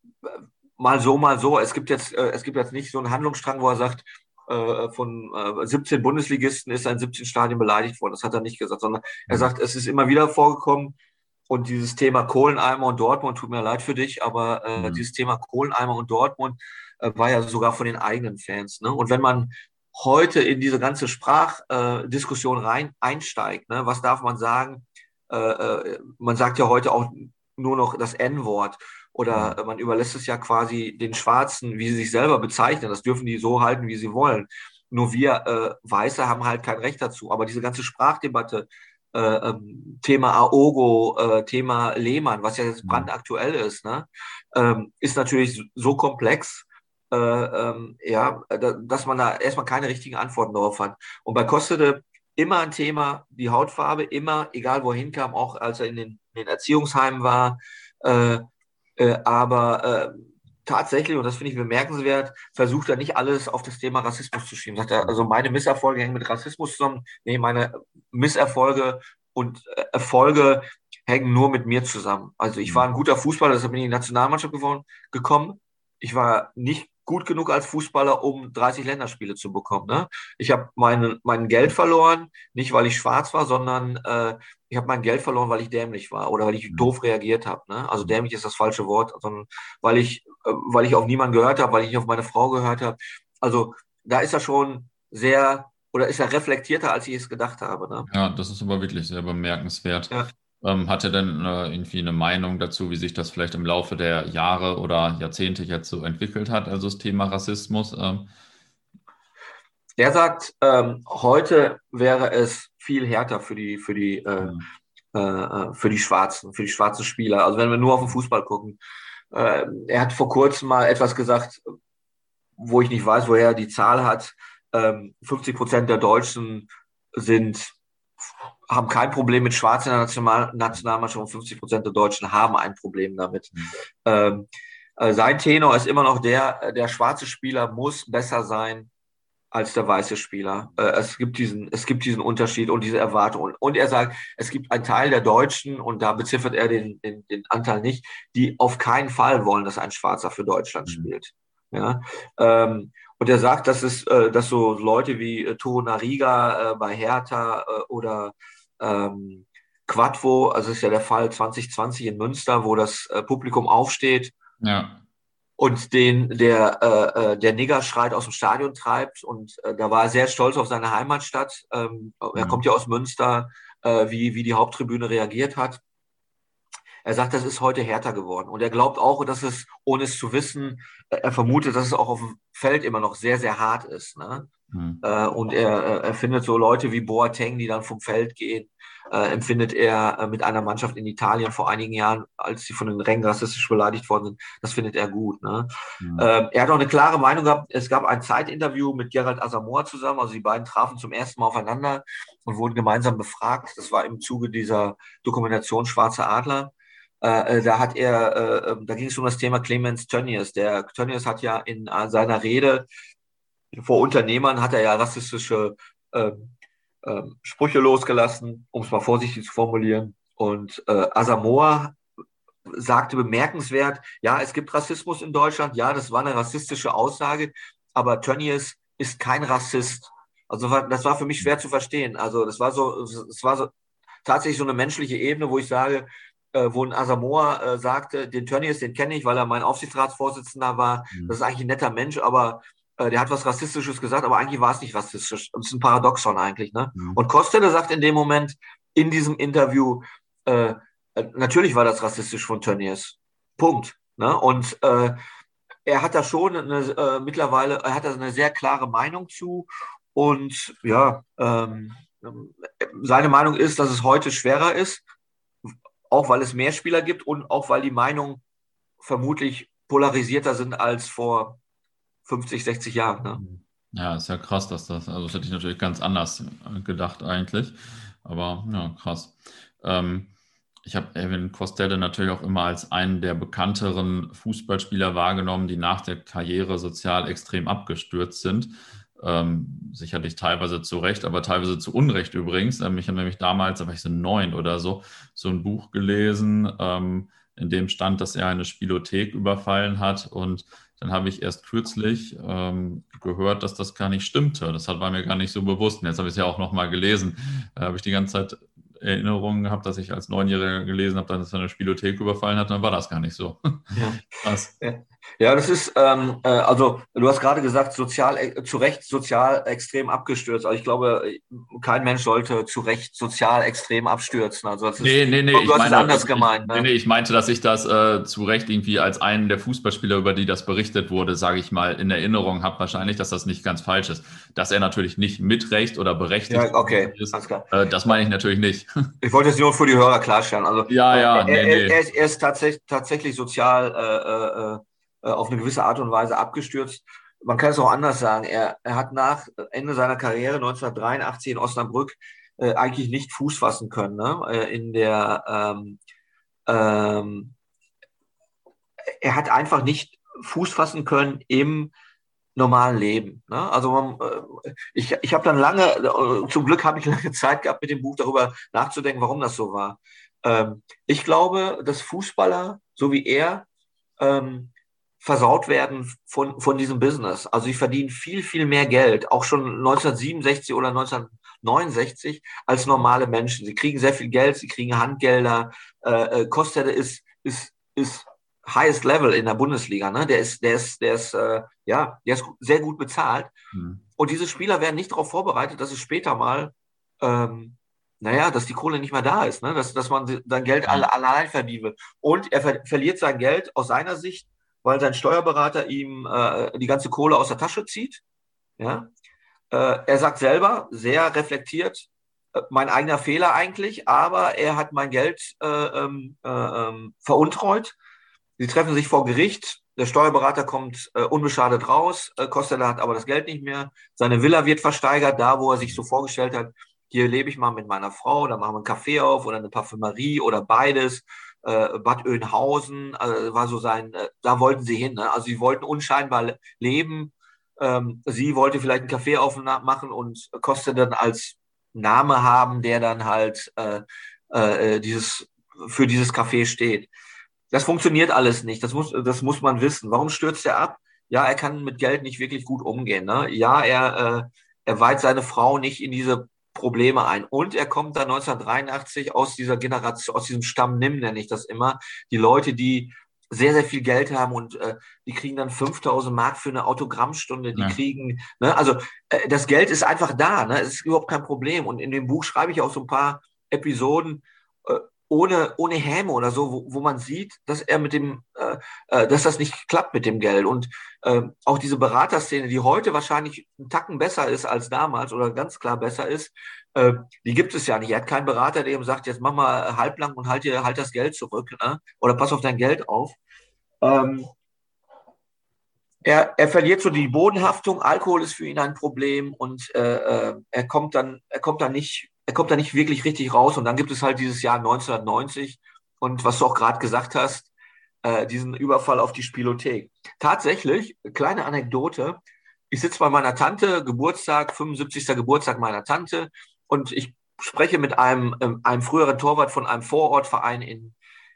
mal so, mal so. Es gibt jetzt, äh, es gibt jetzt nicht so einen Handlungsstrang, wo er sagt, äh, von 17 Bundesligisten ist ein 17 Stadion beleidigt worden. Das hat er nicht gesagt, sondern er mhm. sagt, es ist immer wieder vorgekommen. Und dieses Thema Kohleneimer und Dortmund, tut mir leid für dich, aber äh, mhm. dieses Thema Kohleneimer und Dortmund äh, war ja sogar von den eigenen Fans. Ne? Und wenn man heute in diese ganze Sprachdiskussion rein einsteigt, ne, was darf man sagen? Äh, man sagt ja heute auch nur noch das N-Wort oder mhm. man überlässt es ja quasi den Schwarzen, wie sie sich selber bezeichnen. Das dürfen die so halten, wie sie wollen. Nur wir äh, Weiße haben halt kein Recht dazu. Aber diese ganze Sprachdebatte, äh, ähm, Thema Aogo, äh, Thema Lehmann, was ja jetzt mhm. brandaktuell ist, ne, ähm, ist natürlich so komplex, äh, ähm, ja, dass man da erstmal keine richtigen Antworten darauf hat. Und bei Kostede immer ein Thema, die Hautfarbe, immer, egal wohin kam, auch als er in den, in den Erziehungsheimen war, äh, äh, aber äh, tatsächlich, und das finde ich bemerkenswert, versucht er nicht alles auf das Thema Rassismus zu schieben. Sagt er, also meine Misserfolge hängen mit Rassismus zusammen. Nee, meine Misserfolge und äh, Erfolge hängen nur mit mir zusammen. Also ich war ein guter Fußballer, deshalb bin ich in die Nationalmannschaft gekommen. Ich war nicht gut genug als Fußballer, um 30 Länderspiele zu bekommen. Ne? Ich habe mein, mein Geld verloren, nicht weil ich schwarz war, sondern äh, ich habe mein Geld verloren, weil ich dämlich war oder weil ich mhm. doof reagiert habe. Ne? Also dämlich ist das falsche Wort, sondern weil ich, äh, weil ich auf niemanden gehört habe, weil ich nicht auf meine Frau gehört habe. Also da ist er schon sehr oder ist er reflektierter, als ich es gedacht habe. Ne? Ja, das ist aber wirklich sehr bemerkenswert. Ja. Ähm, hat er denn äh, irgendwie eine Meinung dazu, wie sich das vielleicht im Laufe der Jahre oder Jahrzehnte jetzt so entwickelt hat, also das Thema Rassismus? Ähm? Er sagt, ähm, heute wäre es viel härter für die, für die, äh, äh, äh, für die Schwarzen, für die schwarzen Spieler. Also wenn wir nur auf den Fußball gucken. Äh, er hat vor kurzem mal etwas gesagt, wo ich nicht weiß, woher er die Zahl hat. 50 ähm, Prozent der Deutschen sind haben kein Problem mit Schwarz in der National Nationalmannschaft und 50 Prozent der Deutschen haben ein Problem damit. Mhm. Ähm, äh, sein Tenor ist immer noch der, der schwarze Spieler muss besser sein als der weiße Spieler. Äh, es, gibt diesen, es gibt diesen Unterschied und diese Erwartung. Und, und er sagt, es gibt einen Teil der Deutschen, und da beziffert er den, den, den Anteil nicht, die auf keinen Fall wollen, dass ein Schwarzer für Deutschland mhm. spielt. Ja? Ähm, und er sagt, dass es, äh, dass so Leute wie äh, Toro Nariga äh, bei Hertha äh, oder ähm, Quadvo, also ist ja der Fall 2020 in Münster, wo das äh, Publikum aufsteht ja. und den der, äh, äh, der Nigger schreit aus dem Stadion treibt. Und äh, da war er sehr stolz auf seine Heimatstadt. Ähm, mhm. Er kommt ja aus Münster, äh, wie, wie die Haupttribüne reagiert hat. Er sagt, das ist heute härter geworden. Und er glaubt auch, dass es, ohne es zu wissen, äh, er vermutet, dass es auch auf dem Feld immer noch sehr, sehr hart ist. Ne? Mhm. Äh, und er, er findet so Leute wie Boateng, die dann vom Feld gehen, äh, empfindet er äh, mit einer Mannschaft in Italien vor einigen Jahren, als sie von den Rängen rassistisch beleidigt worden sind. Das findet er gut. Ne? Mhm. Äh, er hat auch eine klare Meinung gehabt. Es gab ein Zeitinterview mit Gerald Asamoah zusammen. Also die beiden trafen zum ersten Mal aufeinander und wurden gemeinsam befragt. Das war im Zuge dieser Dokumentation Schwarze Adler. Äh, äh, da hat er, äh, ähm, da ging es um das Thema Clemens Tönnies. Der Tönnies hat ja in äh, seiner Rede vor Unternehmern hat er ja rassistische ähm, Sprüche losgelassen, um es mal vorsichtig zu formulieren. Und äh, Asamoah sagte bemerkenswert, ja, es gibt Rassismus in Deutschland, ja, das war eine rassistische Aussage, aber Tönnies ist kein Rassist. Also das war für mich schwer zu verstehen. Also das war so, es war so tatsächlich so eine menschliche Ebene, wo ich sage, äh, wo ein Asamoah äh, sagte, den Tönnies, den kenne ich, weil er mein Aufsichtsratsvorsitzender war. Mhm. Das ist eigentlich ein netter Mensch, aber äh, der hat was Rassistisches gesagt, aber eigentlich war es nicht rassistisch. Das ist ein Paradoxon eigentlich. Ne? Mhm. Und Kostele sagt in dem Moment, in diesem Interview, äh, äh, natürlich war das rassistisch von Tönnies. Punkt. Ne? Und äh, er hat da schon eine, mittlerweile, er hat da eine sehr klare Meinung zu. Und ja, ähm, seine Meinung ist, dass es heute schwerer ist, auch weil es mehr Spieler gibt und auch weil die Meinungen vermutlich polarisierter sind als vor 50, 60 Jahren. Ne? Ja, ist ja krass, dass das, also das hätte ich natürlich ganz anders gedacht eigentlich. Aber ja, krass. Ähm, ich habe Erwin Kostelle natürlich auch immer als einen der bekannteren Fußballspieler wahrgenommen, die nach der Karriere sozial extrem abgestürzt sind. Ähm, sicherlich teilweise zu Recht, aber teilweise zu Unrecht übrigens. Ähm, ich habe nämlich damals, da war ich so neun oder so, so ein Buch gelesen, ähm, in dem stand, dass er eine Spielothek überfallen hat und dann habe ich erst kürzlich ähm, gehört, dass das gar nicht stimmte. Das war mir gar nicht so bewusst. Und jetzt habe ich es ja auch nochmal gelesen. Da habe ich die ganze Zeit Erinnerungen gehabt, dass ich als Neunjähriger gelesen habe, dass er eine Spielothek überfallen hat, dann war das gar nicht so. Ja, Krass. Ja das ist, ähm, äh, also du hast gerade gesagt, sozial, äh, zu Recht sozial extrem abgestürzt. Also ich glaube, kein Mensch sollte zu Recht sozial extrem abstürzen. Also das ist, nee, nee, nee, du ich hast meine, es anders gemeint. Ne? Nee, nee, ich meinte, dass ich das äh, zu Recht irgendwie als einen der Fußballspieler, über die das berichtet wurde, sage ich mal, in Erinnerung habe, wahrscheinlich, dass das nicht ganz falsch ist. Dass er natürlich nicht mit Recht oder berechtigt ja, okay, ist, äh, das meine ich natürlich nicht. Ich wollte es nur für die Hörer klarstellen. Also, ja, ja, er, nee, nee. er, ist, er ist tatsächlich, tatsächlich sozial äh, äh, äh, auf eine gewisse Art und Weise abgestürzt. Man kann es auch anders sagen. Er, er hat nach Ende seiner Karriere 1983 in Osnabrück äh, eigentlich nicht Fuß fassen können. Ne? Äh, in der ähm, ähm, er hat einfach nicht Fuß fassen können im normalen Leben. Ne? Also man, äh, ich, ich habe dann lange, zum Glück habe ich lange Zeit gehabt, mit dem Buch darüber nachzudenken, warum das so war. Ähm, ich glaube, dass Fußballer, so wie er, ähm, versaut werden von, von diesem Business. Also sie verdienen viel, viel mehr Geld, auch schon 1967 oder 1969 als normale Menschen. Sie kriegen sehr viel Geld, sie kriegen Handgelder. Äh, Kostede ist, ist, ist highest level in der Bundesliga. Ne? Der ist, der ist, der ist, äh, ja, der ist sehr gut bezahlt. Mhm. Und diese Spieler werden nicht darauf vorbereitet, dass es später mal, ähm, naja, dass die Kohle nicht mehr da ist, ne? dass, dass man sein Geld mhm. alle, allein verdienen will. Und er ver verliert sein Geld aus seiner Sicht, weil sein Steuerberater ihm äh, die ganze Kohle aus der Tasche zieht. Ja? Äh, er sagt selber, sehr reflektiert, äh, mein eigener Fehler eigentlich, aber er hat mein Geld äh, ähm, äh, ähm, veruntreut Sie treffen sich vor Gericht. Der Steuerberater kommt äh, unbeschadet raus. Äh, Costello hat aber das Geld nicht mehr. Seine Villa wird versteigert, da wo er sich so vorgestellt hat, hier lebe ich mal mit meiner Frau, da machen wir einen Café auf oder eine Parfümerie oder beides. Äh, Bad Oeynhausen äh, war so sein, äh, da wollten sie hin. Ne? Also sie wollten unscheinbar leben. Ähm, sie wollte vielleicht einen Café aufmachen und Costello dann als Name haben, der dann halt äh, äh, dieses, für dieses Café steht. Das funktioniert alles nicht. Das muss, das muss man wissen. Warum stürzt er ab? Ja, er kann mit Geld nicht wirklich gut umgehen. Ne? Ja, er, äh, er weiht seine Frau nicht in diese Probleme ein. Und er kommt dann 1983 aus dieser Generation, aus diesem Stamm Nimm, nenne ich das immer. Die Leute, die sehr, sehr viel Geld haben und äh, die kriegen dann 5000 Mark für eine Autogrammstunde. Die ja. kriegen, ne? also äh, das Geld ist einfach da. Ne? Es ist überhaupt kein Problem. Und in dem Buch schreibe ich auch so ein paar Episoden, äh, ohne, ohne Häme oder so, wo, wo man sieht, dass er mit dem, äh, äh, dass das nicht klappt mit dem Geld. Und äh, auch diese Beraterszene, die heute wahrscheinlich einen Tacken besser ist als damals oder ganz klar besser ist, äh, die gibt es ja nicht. Er hat keinen Berater, der ihm sagt, jetzt mach mal halblang und halt dir halt das Geld zurück ne? oder pass auf dein Geld auf. Ähm, er, er verliert so die Bodenhaftung, Alkohol ist für ihn ein Problem und äh, äh er kommt dann, er kommt dann nicht er kommt da nicht wirklich richtig raus. Und dann gibt es halt dieses Jahr 1990 und was du auch gerade gesagt hast, äh, diesen Überfall auf die Spielothek. Tatsächlich, kleine Anekdote, ich sitze bei meiner Tante, Geburtstag, 75. Geburtstag meiner Tante und ich spreche mit einem, ähm, einem früheren Torwart von einem Vorortverein in,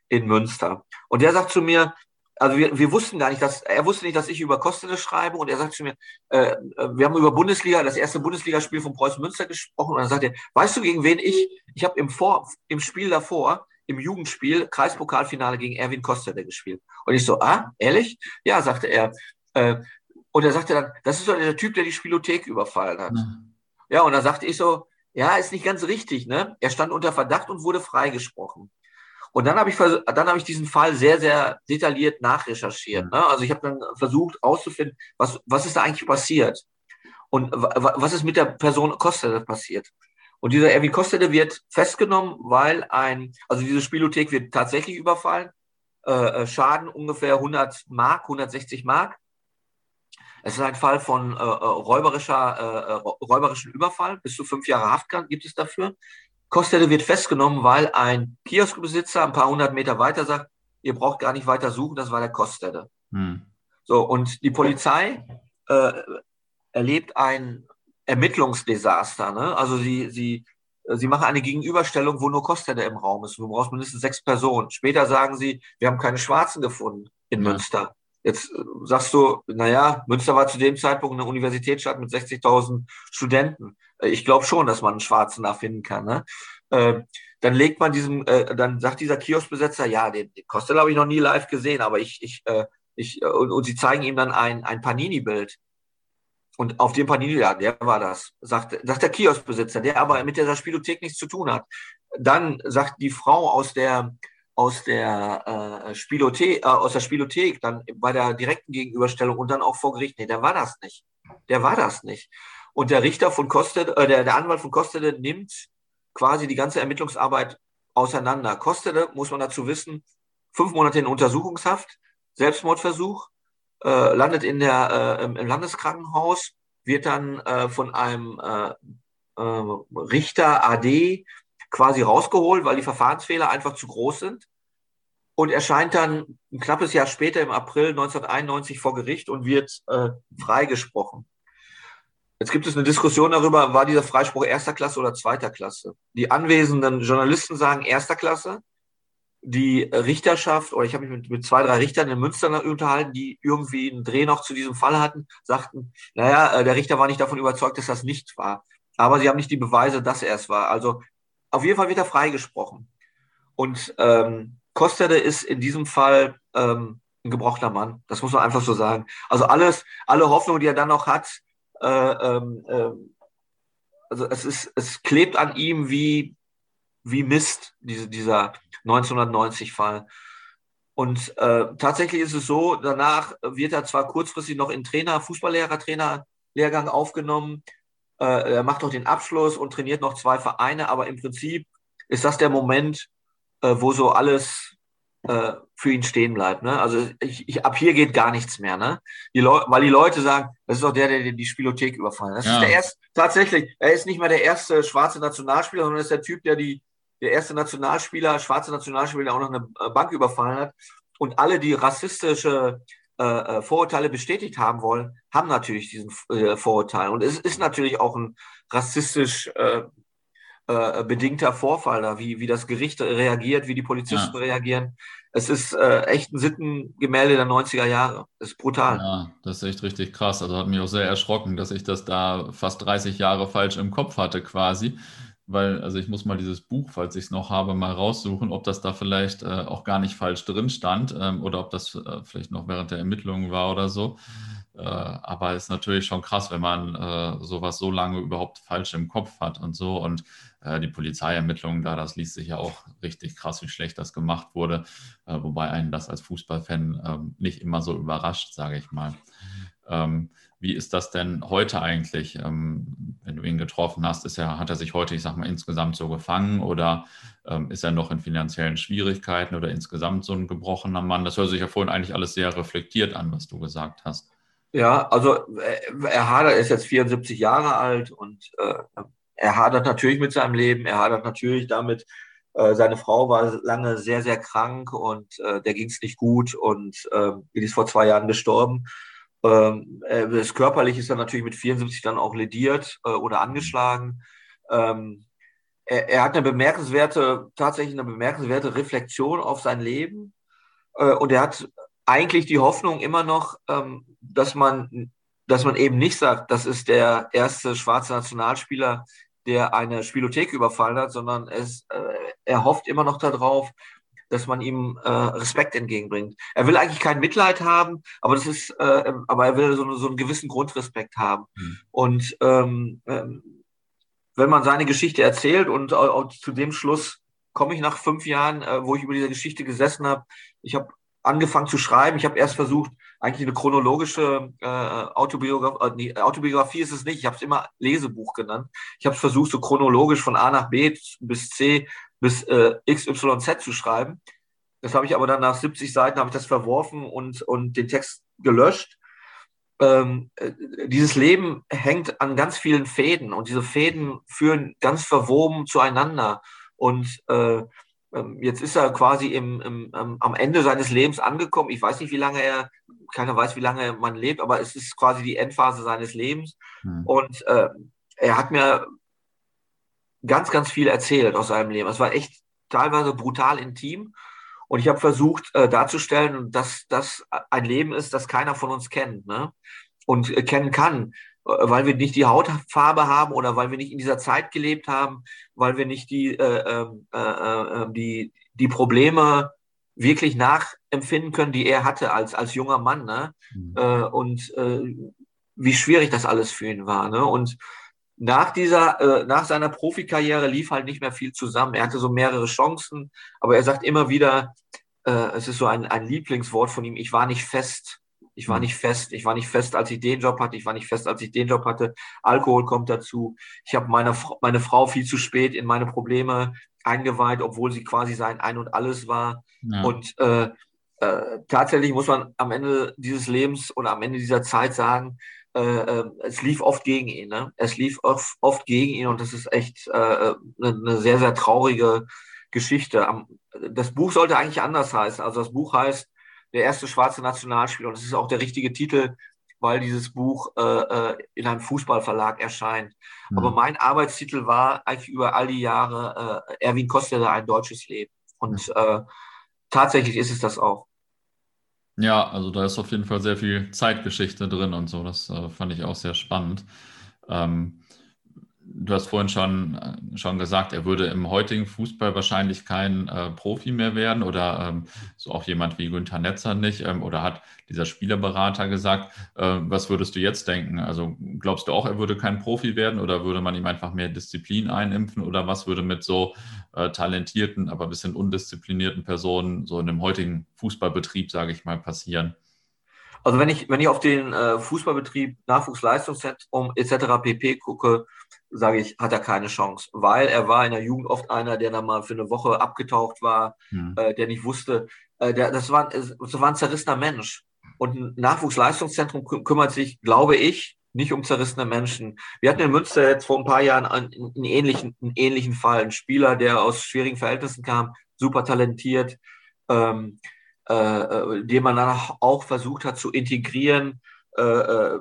in Münster. Und der sagt zu mir, also wir, wir wussten gar nicht, dass er wusste nicht, dass ich über Kostele schreibe und er sagt zu mir, äh, äh, wir haben über Bundesliga, das erste Bundesligaspiel von Preußen Münster gesprochen und dann sagt er, weißt du, gegen wen ich, ich habe im Vor, im Spiel davor, im Jugendspiel, Kreispokalfinale gegen Erwin Kostele gespielt. Und ich so, ah, ehrlich? Ja, sagte er. Äh, und er sagte dann, das ist doch der Typ, der die Spielothek überfallen hat. Mhm. Ja, und dann sagte ich so, ja, ist nicht ganz richtig, ne? Er stand unter Verdacht und wurde freigesprochen. Und dann habe ich, dann habe ich diesen Fall sehr, sehr detailliert nachrecherchiert. Ne? Also ich habe dann versucht herauszufinden, was, was ist da eigentlich passiert? Und was ist mit der Person Kostede passiert? Und dieser Erwin Kostede wird festgenommen, weil ein, also diese Spielothek wird tatsächlich überfallen. Äh, äh Schaden ungefähr 100 Mark, 160 Mark. Es ist ein Fall von äh, räuberischer, äh, räuberischen Überfall. Bis zu fünf Jahre Haft gibt es dafür. Kostede wird festgenommen, weil ein Kioskbesitzer ein paar hundert Meter weiter sagt, ihr braucht gar nicht weiter suchen, das war der Kostede. Hm. So, und die Polizei äh, erlebt ein Ermittlungsdesaster. Ne? Also sie, sie, sie machen eine Gegenüberstellung, wo nur Kostede im Raum ist. Du brauchst mindestens sechs Personen. Später sagen sie, wir haben keine Schwarzen gefunden in ja. Münster. Jetzt äh, sagst du, naja, Münster war zu dem Zeitpunkt eine Universitätsstadt mit 60.000 Studenten. Äh, ich glaube schon, dass man einen Schwarzen da finden kann. Ne? Äh, dann legt man diesem, dann sagt dieser Kioskbesetzer, ja, den, den Costello habe ich noch nie live gesehen, aber ich, ich, ich, und, und, sie zeigen ihm dann ein, ein Panini-Bild. Und auf dem Panini, ja, der war das, sagt, sagt der Kioskbesitzer, der aber mit dieser Spielothek nichts zu tun hat. Dann sagt die Frau aus der, aus der äh, Spielothek, äh, aus der Spielothek, dann bei der direkten Gegenüberstellung und dann auch vor Gericht, nee, der war das nicht. Der war das nicht. Und der Richter von Kostet, äh, der, der Anwalt von Kostede nimmt quasi die ganze Ermittlungsarbeit auseinander. Kostede, muss man dazu wissen, fünf Monate in Untersuchungshaft, Selbstmordversuch, äh, landet in der, äh, im, im Landeskrankenhaus, wird dann äh, von einem äh, äh, Richter AD quasi rausgeholt, weil die Verfahrensfehler einfach zu groß sind. Und erscheint dann ein knappes Jahr später im April 1991 vor Gericht und wird äh, freigesprochen. Jetzt gibt es eine Diskussion darüber, war dieser Freispruch erster Klasse oder zweiter Klasse? Die anwesenden Journalisten sagen erster Klasse. Die Richterschaft, oder ich habe mich mit, mit zwei, drei Richtern in Münster unterhalten, die irgendwie einen Dreh noch zu diesem Fall hatten, sagten, naja, äh, der Richter war nicht davon überzeugt, dass das nicht war. Aber sie haben nicht die Beweise, dass er es war. Also auf jeden Fall wird er freigesprochen. Und ähm, Kostede ist in diesem Fall ähm, ein gebrochener Mann. Das muss man einfach so sagen. Also alles, alle Hoffnung, die er dann noch hat, äh, äh, also es ist, es klebt an ihm wie, wie Mist, diese, dieser 1990-Fall. Und äh, tatsächlich ist es so, danach wird er zwar kurzfristig noch in Trainer, Fußballlehrer, Trainerlehrgang aufgenommen, äh, er macht auch den Abschluss und trainiert noch zwei Vereine, aber im Prinzip ist das der Moment, äh, wo so alles äh, für ihn stehen bleibt. Ne? Also ich, ich, ab hier geht gar nichts mehr, ne? Die weil die Leute sagen, das ist doch der, der die Spielothek überfallen. Das ja. ist der erste, tatsächlich, er ist nicht mal der erste schwarze Nationalspieler, sondern ist der Typ, der die, der erste Nationalspieler, schwarze Nationalspieler, der auch noch eine Bank überfallen hat. Und alle, die rassistische äh, äh, Vorurteile bestätigt haben wollen, haben natürlich diesen äh, Vorurteil. Und es ist natürlich auch ein rassistisch äh, äh, bedingter Vorfall da, wie, wie das Gericht reagiert, wie die Polizisten ja. reagieren. Es ist äh, echt ein Sittengemälde der 90er Jahre. Das ist brutal. Ja, das ist echt richtig krass. Also hat mich auch sehr erschrocken, dass ich das da fast 30 Jahre falsch im Kopf hatte quasi weil, also ich muss mal dieses Buch, falls ich es noch habe, mal raussuchen, ob das da vielleicht äh, auch gar nicht falsch drin stand ähm, oder ob das äh, vielleicht noch während der Ermittlungen war oder so. Äh, aber es ist natürlich schon krass, wenn man äh, sowas so lange überhaupt falsch im Kopf hat und so. Und äh, die Polizeiermittlungen da, das liest sich ja auch richtig krass, wie schlecht das gemacht wurde. Äh, wobei einen das als Fußballfan ähm, nicht immer so überrascht, sage ich mal. Ähm, wie ist das denn heute eigentlich, ähm, wenn du ihn getroffen hast? Ist er, hat er sich heute, ich sag mal, insgesamt so gefangen oder ähm, ist er noch in finanziellen Schwierigkeiten oder insgesamt so ein gebrochener Mann? Das hört sich ja vorhin eigentlich alles sehr reflektiert an, was du gesagt hast. Ja, also äh, er hadert, ist jetzt 74 Jahre alt und äh, er hadert natürlich mit seinem Leben, er hadert natürlich damit, äh, seine Frau war lange sehr, sehr krank und äh, der ging es nicht gut und äh, die ist vor zwei Jahren gestorben. Ähm, äh, das körperlich ist er natürlich mit 74 dann auch lediert äh, oder angeschlagen. Ähm, er, er, hat eine bemerkenswerte, tatsächlich eine bemerkenswerte Reflexion auf sein Leben. Äh, und er hat eigentlich die Hoffnung immer noch, ähm, dass man, dass man eben nicht sagt, das ist der erste schwarze Nationalspieler, der eine Spielothek überfallen hat, sondern es, äh, er hofft immer noch darauf, dass man ihm äh, Respekt entgegenbringt. Er will eigentlich kein Mitleid haben, aber das ist, äh, aber er will so, so einen gewissen Grundrespekt haben. Mhm. Und ähm, ähm, wenn man seine Geschichte erzählt und auch zu dem Schluss komme ich nach fünf Jahren, äh, wo ich über diese Geschichte gesessen habe. Ich habe angefangen zu schreiben. Ich habe erst versucht, eigentlich eine chronologische äh, Autobiografie, äh, nee, Autobiografie ist es nicht, ich habe es immer Lesebuch genannt. Ich habe es versucht, so chronologisch von A nach B bis C bis äh, XYZ zu schreiben. Das habe ich aber dann nach 70 Seiten habe ich das verworfen und, und den Text gelöscht. ähm, äh, dieses Leben hängt an ganz vielen Fäden und diese Fäden führen ganz verwoben zueinander. Und äh, jetzt ist er quasi im, im, am Ende seines Lebens angekommen. Ich weiß nicht, wie lange er, keiner weiß, wie lange man lebt, aber es ist quasi die Endphase seines Lebens. Hm. Und äh, er hat mir ganz, ganz viel erzählt aus seinem Leben. Es war echt teilweise brutal intim. Und ich habe versucht äh, darzustellen, dass das ein Leben ist, das keiner von uns kennt ne? und äh, kennen kann, weil wir nicht die Hautfarbe haben oder weil wir nicht in dieser Zeit gelebt haben, weil wir nicht die, äh, ähm, äh, äh, die, die Probleme wirklich nachempfinden können, die er hatte als, als junger Mann. Ne? Mhm. und wie schwierig das alles für ihn war. Ne? Und nach dieser, äh, nach seiner Profikarriere lief halt nicht mehr viel zusammen. Er hatte so mehrere Chancen, aber er sagt immer wieder, äh, es ist so ein, ein Lieblingswort von ihm, ich war nicht fest. Ich war nicht fest. Ich war nicht fest, als ich den Job hatte. Ich war nicht fest, als ich den Job hatte. Alkohol kommt dazu. Ich habe meine, meine Frau viel zu spät in meine Probleme eingeweiht, obwohl sie quasi sein Ein und Alles war. Ja. Und äh, äh, tatsächlich muss man am Ende dieses Lebens oder am Ende dieser Zeit sagen, äh, äh, es lief oft gegen ihn. Ne? Es lief oft, oft gegen ihn und das ist echt äh, eine, eine sehr, sehr traurige Geschichte. Das Buch sollte eigentlich anders heißen. Also das Buch heißt Der erste schwarze Nationalspieler und das ist auch der richtige Titel, weil dieses Buch äh, äh in einem Fußballverlag erscheint. Mhm. Aber mein Arbeitstitel war eigentlich über all die Jahre äh, Erwin Kosteler, ein deutsches Leben. Und mhm. äh, tatsächlich ist es das auch. Ja, also da ist auf jeden Fall sehr viel Zeitgeschichte drin und so. Das äh, fand ich auch sehr spannend. Ähm, du hast vorhin schon, äh, schon gesagt, er würde im heutigen Fußball wahrscheinlich kein äh, Profi mehr werden oder ähm, so auch jemand wie Günther Netzer nicht. Ähm, oder hat dieser Spielerberater gesagt, äh, was würdest du jetzt denken? Also glaubst du auch, er würde kein Profi werden oder würde man ihm einfach mehr Disziplin einimpfen? Oder was würde mit so äh, talentierten, aber ein bisschen undisziplinierten Personen so in dem heutigen Fußballbetrieb, sage ich mal, passieren? Also wenn ich, wenn ich auf den äh, Fußballbetrieb, Nachwuchsleistungszentrum etc. pp gucke, sage ich, hat er keine Chance, weil er war in der Jugend oft einer, der dann mal für eine Woche abgetaucht war, hm. äh, der nicht wusste, äh, der, das, war, das war ein zerrissener Mensch. Und ein Nachwuchsleistungszentrum kü kümmert sich, glaube ich, nicht um zerrissene Menschen. Wir hatten in Münster jetzt vor ein paar Jahren einen, einen, ähnlichen, einen ähnlichen Fall. Ein Spieler, der aus schwierigen Verhältnissen kam, super talentiert, ähm, äh, äh den man dann auch versucht hat zu integrieren, äh, äh,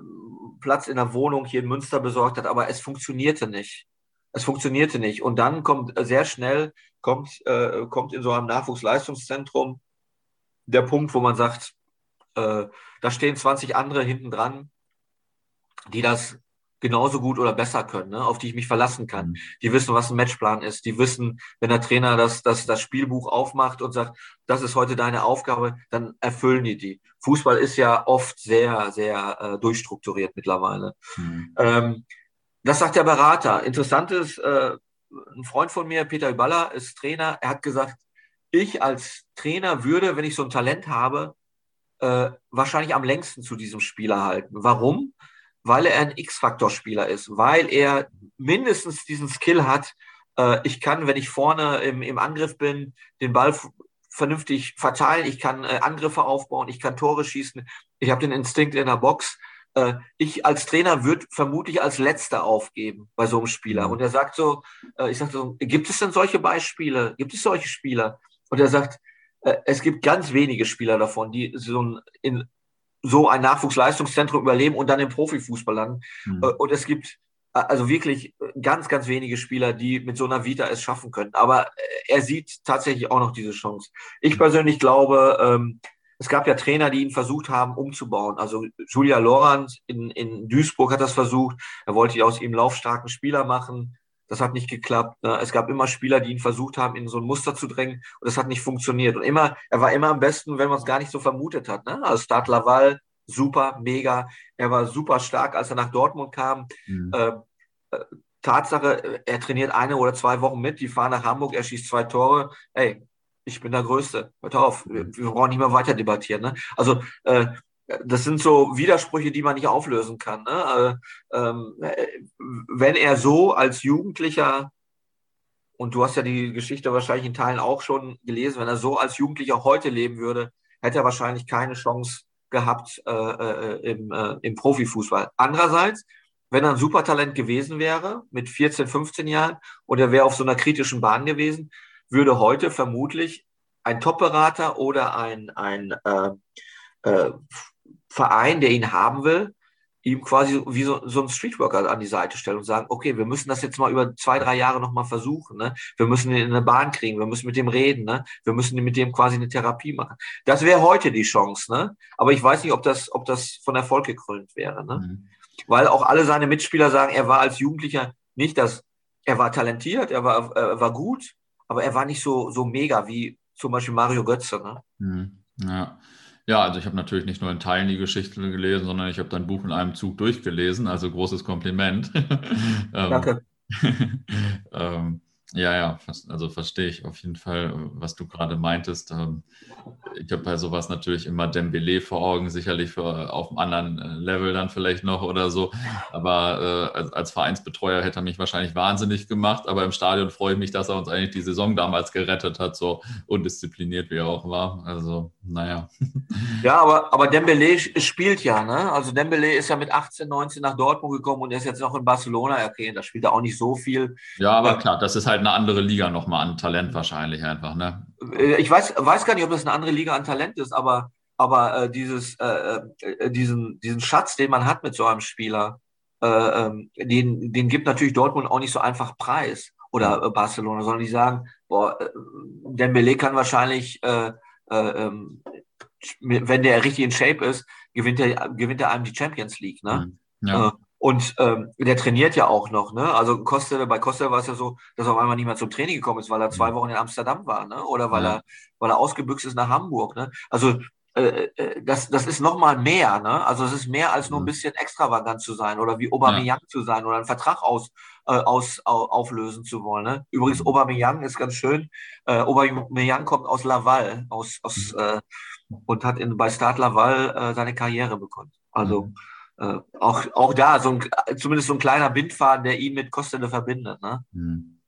Platz in der Wohnung hier in Münster besorgt hat, aber es funktionierte nicht. Es funktionierte nicht. Und dann kommt äh, sehr schnell, kommt, äh, kommt in so einem Nachwuchsleistungszentrum der Punkt, wo man sagt, äh, da stehen 20 andere hinten dran, die das genauso gut oder besser können, ne, auf die ich mich verlassen kann. Mhm. Die wissen, was ein Matchplan ist. Die wissen, wenn der Trainer das, das, das Spielbuch aufmacht und sagt, das ist heute deine Aufgabe, dann erfüllen die die. Fußball ist ja oft sehr, sehr äh, durchstrukturiert mittlerweile. Mhm. Ähm, das sagt der Berater. Interessant ist, äh, ein Freund von mir, Peter Überller, ist Trainer. Er hat gesagt, ich als Trainer würde, wenn ich so ein Talent habe, äh, wahrscheinlich am längsten zu diesem Spieler halten. Warum? Weil er ein X-Faktor-Spieler ist, weil er mindestens diesen Skill hat, äh, ich kann, wenn ich vorne im, im Angriff bin, den Ball vernünftig verteilen, ich kann äh, Angriffe aufbauen, ich kann Tore schießen, ich habe den Instinkt in der Box. Äh, ich als Trainer würde vermutlich als Letzter aufgeben bei so einem Spieler. Und er sagt so, äh, ich sage so, gibt es denn solche Beispiele? Gibt es solche Spieler? Und er sagt, äh, es gibt ganz wenige Spieler davon, die so ein, in, so ein Nachwuchsleistungszentrum überleben und dann im Profifußball landen. Mhm. Und es gibt also wirklich ganz, ganz wenige Spieler, die mit so einer Vita es schaffen können. Aber äh, er sieht tatsächlich auch noch diese Chance. Ich persönlich glaube, ähm, es gab ja Trainer, die ihn versucht haben, umzubauen. Also Julia Lorand in, in Duisburg hat das versucht. Er wollte aus ihm laufstarken Spieler machen. Das hat nicht geklappt. Ne? Es gab immer Spieler, die ihn versucht haben, in so ein Muster zu drängen und das hat nicht funktioniert. Und immer, er war immer am besten, wenn man es gar nicht so vermutet hat. Ne? Also Start Laval, super, mega. Er war super stark, als er nach Dortmund kam. Mhm. Ähm, äh, Tatsache, er trainiert eine oder zwei Wochen mit, die fahren nach Hamburg, er schießt zwei Tore. Ey, ich bin der Größte. Hört auf, wir, wir brauchen nicht mehr weiter debattieren. Ne? Also äh, das sind so Widersprüche, die man nicht auflösen kann. Ne? Äh, ähm, wenn er so als Jugendlicher, und du hast ja die Geschichte wahrscheinlich in Teilen auch schon gelesen, wenn er so als Jugendlicher heute leben würde, hätte er wahrscheinlich keine Chance, gehabt äh, äh, im, äh, im Profifußball. Andererseits, wenn er ein Supertalent gewesen wäre, mit 14, 15 Jahren, und er wäre auf so einer kritischen Bahn gewesen, würde heute vermutlich ein Top-Berater oder ein, ein äh, äh, Verein, der ihn haben will, ihm quasi wie so, so ein Streetworker an die Seite stellen und sagen, okay, wir müssen das jetzt mal über zwei, drei Jahre nochmal versuchen. Ne? Wir müssen ihn in eine Bahn kriegen, wir müssen mit dem reden, ne? wir müssen mit dem quasi eine Therapie machen. Das wäre heute die Chance, ne? Aber ich weiß nicht, ob das, ob das von Erfolg gekrönt wäre. Ne? Mhm. Weil auch alle seine Mitspieler sagen, er war als Jugendlicher nicht das, er war talentiert, er war, er war gut, aber er war nicht so, so mega wie zum Beispiel Mario Götze. Ne? Mhm. Ja. Ja, also ich habe natürlich nicht nur in Teilen die Geschichte gelesen, sondern ich habe dein Buch in einem Zug durchgelesen. Also großes Kompliment. Ähm, Danke. ähm, ja, ja, also verstehe ich auf jeden Fall, was du gerade meintest. Ähm, ich habe bei sowas natürlich immer Dembele vor Augen, sicherlich für, auf einem anderen äh, Level dann vielleicht noch oder so. Aber äh, als, als, Vereinsbetreuer hätte er mich wahrscheinlich wahnsinnig gemacht. Aber im Stadion freue ich mich, dass er uns eigentlich die Saison damals gerettet hat, so undiszipliniert wie er auch war. Also, naja. Ja, aber, aber Dembele spielt ja, ne? Also Dembele ist ja mit 18, 19 nach Dortmund gekommen und er ist jetzt noch in Barcelona. Okay, da spielt er auch nicht so viel. Ja, aber klar, das ist halt eine andere Liga nochmal an Talent wahrscheinlich einfach, ne? Äh, ich weiß, weiß gar nicht, ob das eine andere Liga an Talent ist, aber, aber äh, dieses, äh, äh, diesen, diesen Schatz, den man hat mit so einem Spieler, äh, ähm, den, den gibt natürlich Dortmund auch nicht so einfach preis oder äh, Barcelona, sondern die sagen, boah, Dembele kann wahrscheinlich, ähm, wenn der richtig in Shape ist, gewinnt er, gewinnt er einem die Champions League, ne? Mhm. Ja. Und ähm, der trainiert ja auch noch, ne? Also Costa, bei Costa war es ja so, dass er auf einmal nicht mehr zum Training gekommen ist, weil er zwei mhm. Wochen in Amsterdam war, ne? Oder weil ja. er, weil er ausgebüxt ist nach Hamburg, ne? Also äh, äh das, das ist nochmal mehr, ne? Also es ist mehr als nur ein mhm. bisschen extravagant zu sein oder wie Aubameyang ja. zu sein oder einen Vertrag aus, äh, aus, au, auflösen zu wollen. Ne? Übrigens, mhm. Aubameyang ist ganz schön. Äh, Aubameyang kommt aus Laval aus, aus, äh, und hat in, bei Start Laval äh, seine Karriere begonnen. Also mhm äh, auch, auch da so ein, zumindest so ein kleiner Bindfaden, der ihn mit Kostede verbindet. Ne? Hm.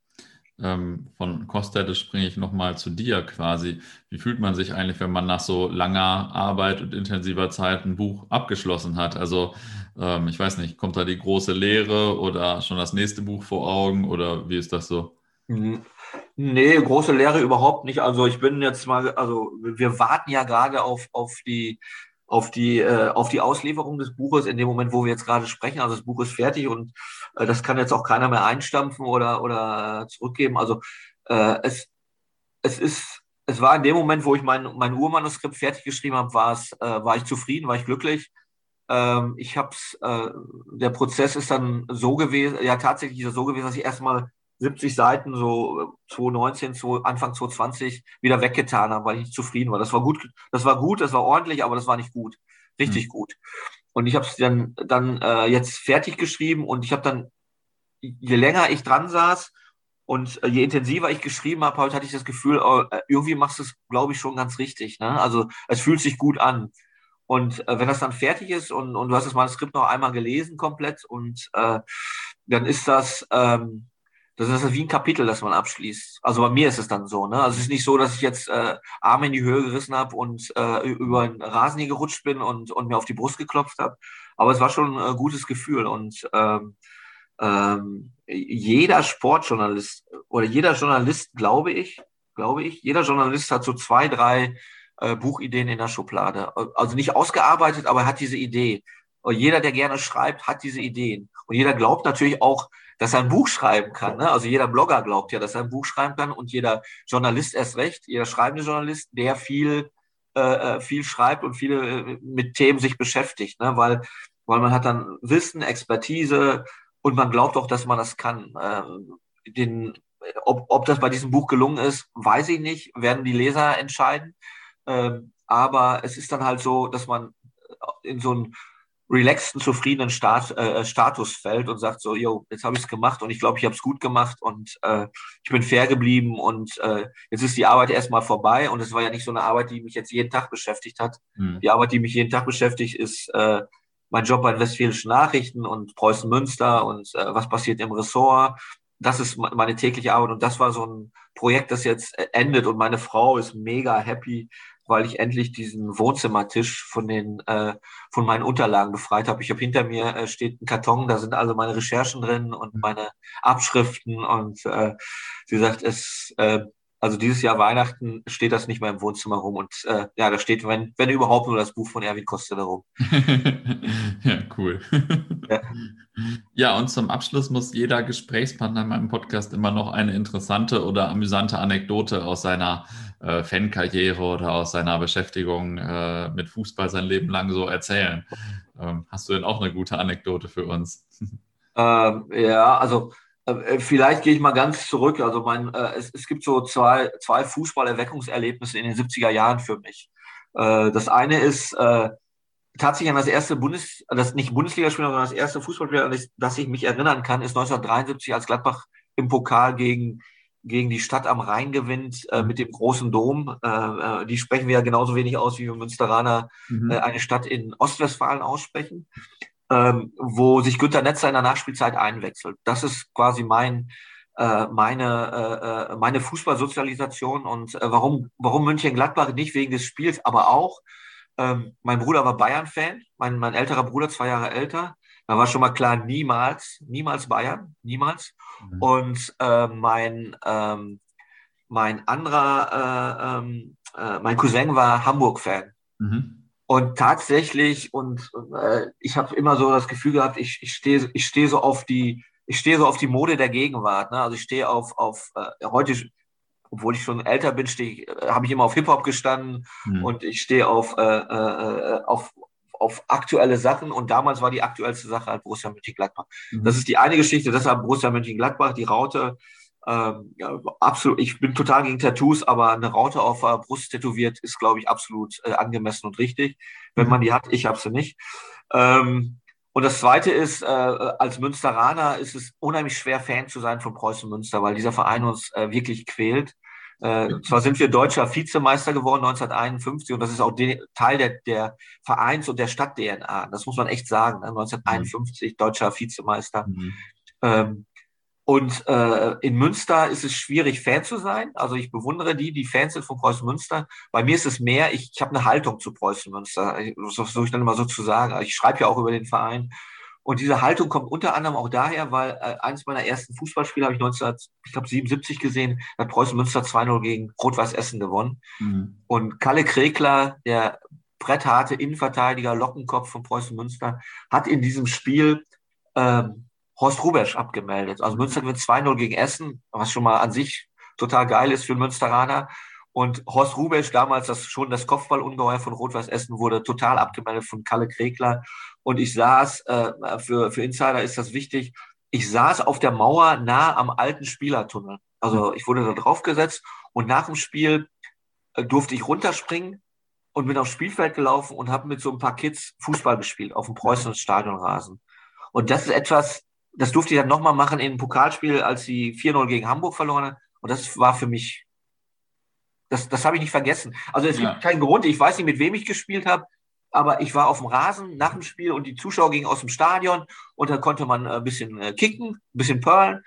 Ähm, von Kostede springe ich nochmal zu dir quasi. Wie fühlt man sich eigentlich, wenn man nach so langer Arbeit und intensiver Zeit ein Buch abgeschlossen hat? Also ähm, ich weiß nicht, kommt da die große Lehre oder schon das nächste Buch vor Augen oder wie ist das so? Mhm. Nee, große Lehre überhaupt nicht. Also ich bin jetzt mal, also wir warten ja gerade auf, auf die auf die, äh, auf die Auslieferung des Buches in dem Moment, wo wir jetzt gerade sprechen. Also das Buch ist fertig und äh, das kann jetzt auch keiner mehr einstampfen oder, oder zurückgeben. Also äh, es, es ist, es war in dem Moment, wo ich mein, mein Urmanuskript fertig geschrieben habe, war es, äh, war ich zufrieden, war ich glücklich. Ähm, ich hab's, äh, der Prozess ist dann so gewesen, ja tatsächlich ist so gewesen, dass ich erstmal 70 Seiten, so 2019, so Anfang 2020 wieder weggetan habe, weil ich nicht zufrieden war. Das war gut, das war gut, das war ordentlich, aber das war nicht gut. Richtig mhm. gut. Und ich habe es dann, dann äh, jetzt fertig geschrieben und ich habe dann, je länger ich dran saß und äh, je intensiver ich geschrieben habe, heute hatte ich das Gefühl, oh, äh, irgendwie machst du es, glaube ich, schon ganz richtig. Ne? Also es fühlt sich gut an. Und äh, wenn das dann fertig ist und, und du hast das Manuskript noch einmal gelesen komplett und äh, dann ist das, ähm, das ist wie ein Kapitel, das man abschließt. Also bei mir ist es dann so. Ne? Also es ist nicht so, dass ich jetzt äh, Arme in die Höhe gerissen habe und äh, über den Rasen hier gerutscht bin und, und mir auf die Brust geklopft habe. Aber es war schon ein äh, gutes Gefühl. Und ähm, ähm, jeder Sportjournalist oder jeder Journalist, glaube ich, glaube ich, jeder Journalist hat so zwei, drei äh, Buchideen in der Schublade. Also nicht ausgearbeitet, aber er hat diese Idee. Und jeder, der gerne schreibt, hat diese Ideen. Und jeder glaubt natürlich auch, dass er ein Buch schreiben kann. Ne? Also jeder Blogger glaubt ja, dass er ein Buch schreiben kann und jeder Journalist erst recht, jeder schreibende Journalist, der viel, äh, äh viel schreibt und viele äh, mit Themen sich beschäftigt, ne? weil, weil man hat dann Wissen, Expertise und man glaubt auch, dass man das kann. Ähm, den, ob, ob das bei diesem Buch gelungen ist, weiß ich nicht, werden die Leser entscheiden. Ähm, aber es ist dann halt so, dass man in so ein relaxten, zufriedenen Stat, äh, Status fällt und sagt so, yo, jetzt habe ich es gemacht und ich glaube, ich habe es gut gemacht und äh, ich bin fair geblieben und äh, jetzt ist die Arbeit erstmal vorbei und es war ja nicht so eine Arbeit, die mich jetzt jeden Tag beschäftigt hat. Mhm. Die Arbeit, die mich jeden Tag beschäftigt, ist äh, mein Job bei den Westfälischen Nachrichten und Preußen Münster und äh, was passiert im Ressort. Das ist meine tägliche Arbeit und das war so ein Projekt, das jetzt endet und meine Frau ist mega happy, weil ich endlich diesen Wohnzimmertisch von den äh, von meinen Unterlagen befreit habe. Ich habe hinter mir äh, steht ein Karton, da sind also meine Recherchen drin und meine Abschriften und äh, sie sagt, es äh, also dieses Jahr Weihnachten steht das nicht mehr im Wohnzimmer rum und äh, ja, da steht, wenn, wenn überhaupt nur das Buch von Erwin Koster rum. ja, cool. Ja. ja, und zum Abschluss muss jeder Gesprächspartner in meinem Podcast immer noch eine interessante oder amüsante Anekdote aus seiner äh, Fankarriere oder aus seiner Beschäftigung äh, mit Fußball sein Leben lang so erzählen. Ähm, hast du denn auch eine gute Anekdote für uns? Ähm, ja, also vielleicht gehe ich mal ganz zurück. Also mein, äh, es, es gibt so zwei, zwei Fußballerweckungserlebnisse in den 70er Jahren für mich. Äh, das eine ist äh, tatsächlich an das erste Bundes, das nicht Bundesligaspiel, sondern das erste Fußballspiel, an das, ich mich erinnern kann, ist 1973, als Gladbach im Pokal gegen gegen die Stadt am Rhein gewinnt äh, mit dem großen Dom. Äh, äh die sprechen wir ja genauso wenig aus, wie wir Münsteraner mhm. äh, eine Stadt in Ostwestfalen aussprechen ähm, wo sich Günter Netzer in der Nachspielzeit einwechselt. Das ist quasi mein, äh, meine, äh, äh meine Fußballsozialisation und äh, warum, warum München-Gladbach nicht wegen des Spiels, aber auch, ähm, mein Bruder war Bayern-Fan, mein, mein älterer Bruder, zwei Jahre älter. Da war schon mal klar, niemals, niemals Bayern, niemals. Mhm. Und äh, mein, ähm, mein anderer, äh, ähm, äh, mein Cousin war Hamburg-Fan. Mhm. Und tatsächlich, und äh, ich habe immer so das Gefühl gehabt, ich, ich stehe ich steh so auf die, ich stehe so auf die Mode der Gegenwart. Ne? Also ich stehe auf, auf äh, heute, obwohl ich schon älter bin, stehe äh, habe ich immer auf Hip-Hop gestanden mhm. und ich stehe auf, äh, äh, auf, auf aktuelle Sachen und damals war die aktuellste Sache halt Borussia Mönchengladbach. Mhm. Das ist die eine Geschichte, deshalb Borussia Mönchengladbach, die Raute, ähm, ja, absolut, ich bin total gegen Tattoos, aber eine Raute auf der Brust tätowiert ist, glaube ich, absolut äh, angemessen und richtig, wenn man die hat. Ich habe sie nicht. Ähm, und das Zweite ist, äh, als Münsteraner ist es unheimlich schwer, Fan zu sein von Preußen Münster, weil dieser Verein uns äh, wirklich quält. Äh, zwar sind wir deutscher Vizemeister geworden 1951 und das ist auch de Teil der, der Vereins- und der Stadt-DNA. Das muss man echt sagen. Ne? 1951 mhm. deutscher Vizemeister. Mhm. Ähm, und äh, in Münster ist es schwierig, Fan zu sein. Also ich bewundere die, die Fans sind von Preußen Münster. Bei mir ist es mehr, ich, ich habe eine Haltung zu Preußen Münster. Das versuche ich dann immer so zu sagen. Ich schreibe ja auch über den Verein. Und diese Haltung kommt unter anderem auch daher, weil äh, eines meiner ersten Fußballspiele habe ich 1977 gesehen, hat Preußen Münster 2-0 gegen Rot-Weiß Essen gewonnen. Mhm. Und Kalle Kregler, der brettharte Innenverteidiger, Lockenkopf von Preußen Münster, hat in diesem Spiel ähm, Horst Rubesch abgemeldet. Also Münster gewinnt 2-0 gegen Essen, was schon mal an sich total geil ist für Münsteraner. Und Horst Rubesch, damals das schon das Kopfballungeheuer von Rot-Weiß Essen, wurde total abgemeldet von Kalle Kregler. Und ich saß, äh, für, für Insider ist das wichtig, ich saß auf der Mauer nah am alten Spielertunnel. Also ich wurde da draufgesetzt und nach dem Spiel äh, durfte ich runterspringen und bin aufs Spielfeld gelaufen und habe mit so ein paar Kids Fußball gespielt auf dem Preußen Stadionrasen. Und das ist etwas, das durfte ich dann nochmal machen in einem Pokalspiel, als sie 4-0 gegen Hamburg verloren haben. Und das war für mich, das, das habe ich nicht vergessen. Also es ja. gibt keinen Grund, ich weiß nicht, mit wem ich gespielt habe, aber ich war auf dem Rasen nach dem Spiel und die Zuschauer gingen aus dem Stadion und dann konnte man ein bisschen äh, kicken, ein bisschen perlen.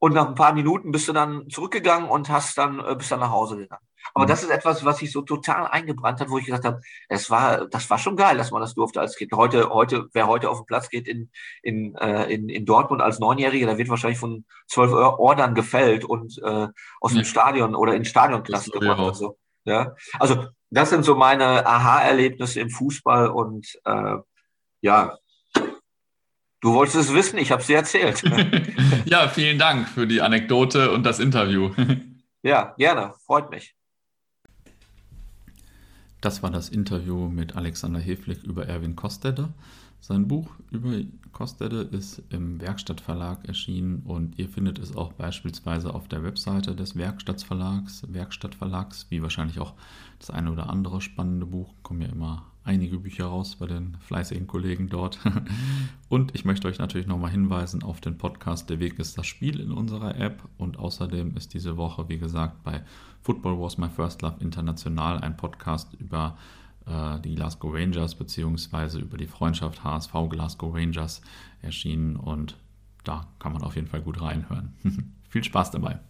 Und nach ein paar Minuten bist du dann zurückgegangen und hast dann, äh, bist dann nach Hause gegangen. Aber mhm. das ist etwas, was sich so total eingebrannt hat, wo ich gesagt habe, es war, das war schon geil, dass man das durfte als Kind. Heute, heute, wer heute auf den Platz geht in, in, äh, in, in Dortmund als Neunjähriger, der wird wahrscheinlich von zwölf Ordern gefällt und äh, aus dem Stadion oder in Stadionklasse gebracht. Ja. So. Ja, also das sind so meine Aha-Erlebnisse im Fußball und äh, ja, Du wolltest es wissen, ich habe es dir erzählt. ja, vielen Dank für die Anekdote und das Interview. ja, gerne, freut mich. Das war das Interview mit Alexander Heflick über Erwin Kostede. Sein Buch über Kostede ist im Werkstattverlag erschienen und ihr findet es auch beispielsweise auf der Webseite des Werkstattverlags, Werkstattverlags, wie wahrscheinlich auch das eine oder andere spannende Buch. Kommen ja immer einige Bücher raus bei den fleißigen Kollegen dort. Und ich möchte euch natürlich nochmal hinweisen auf den Podcast Der Weg ist das Spiel in unserer App. Und außerdem ist diese Woche, wie gesagt, bei Football Was My First Love International ein Podcast über äh, die Glasgow Rangers beziehungsweise über die Freundschaft HSV Glasgow Rangers erschienen. Und da kann man auf jeden Fall gut reinhören. Viel Spaß dabei.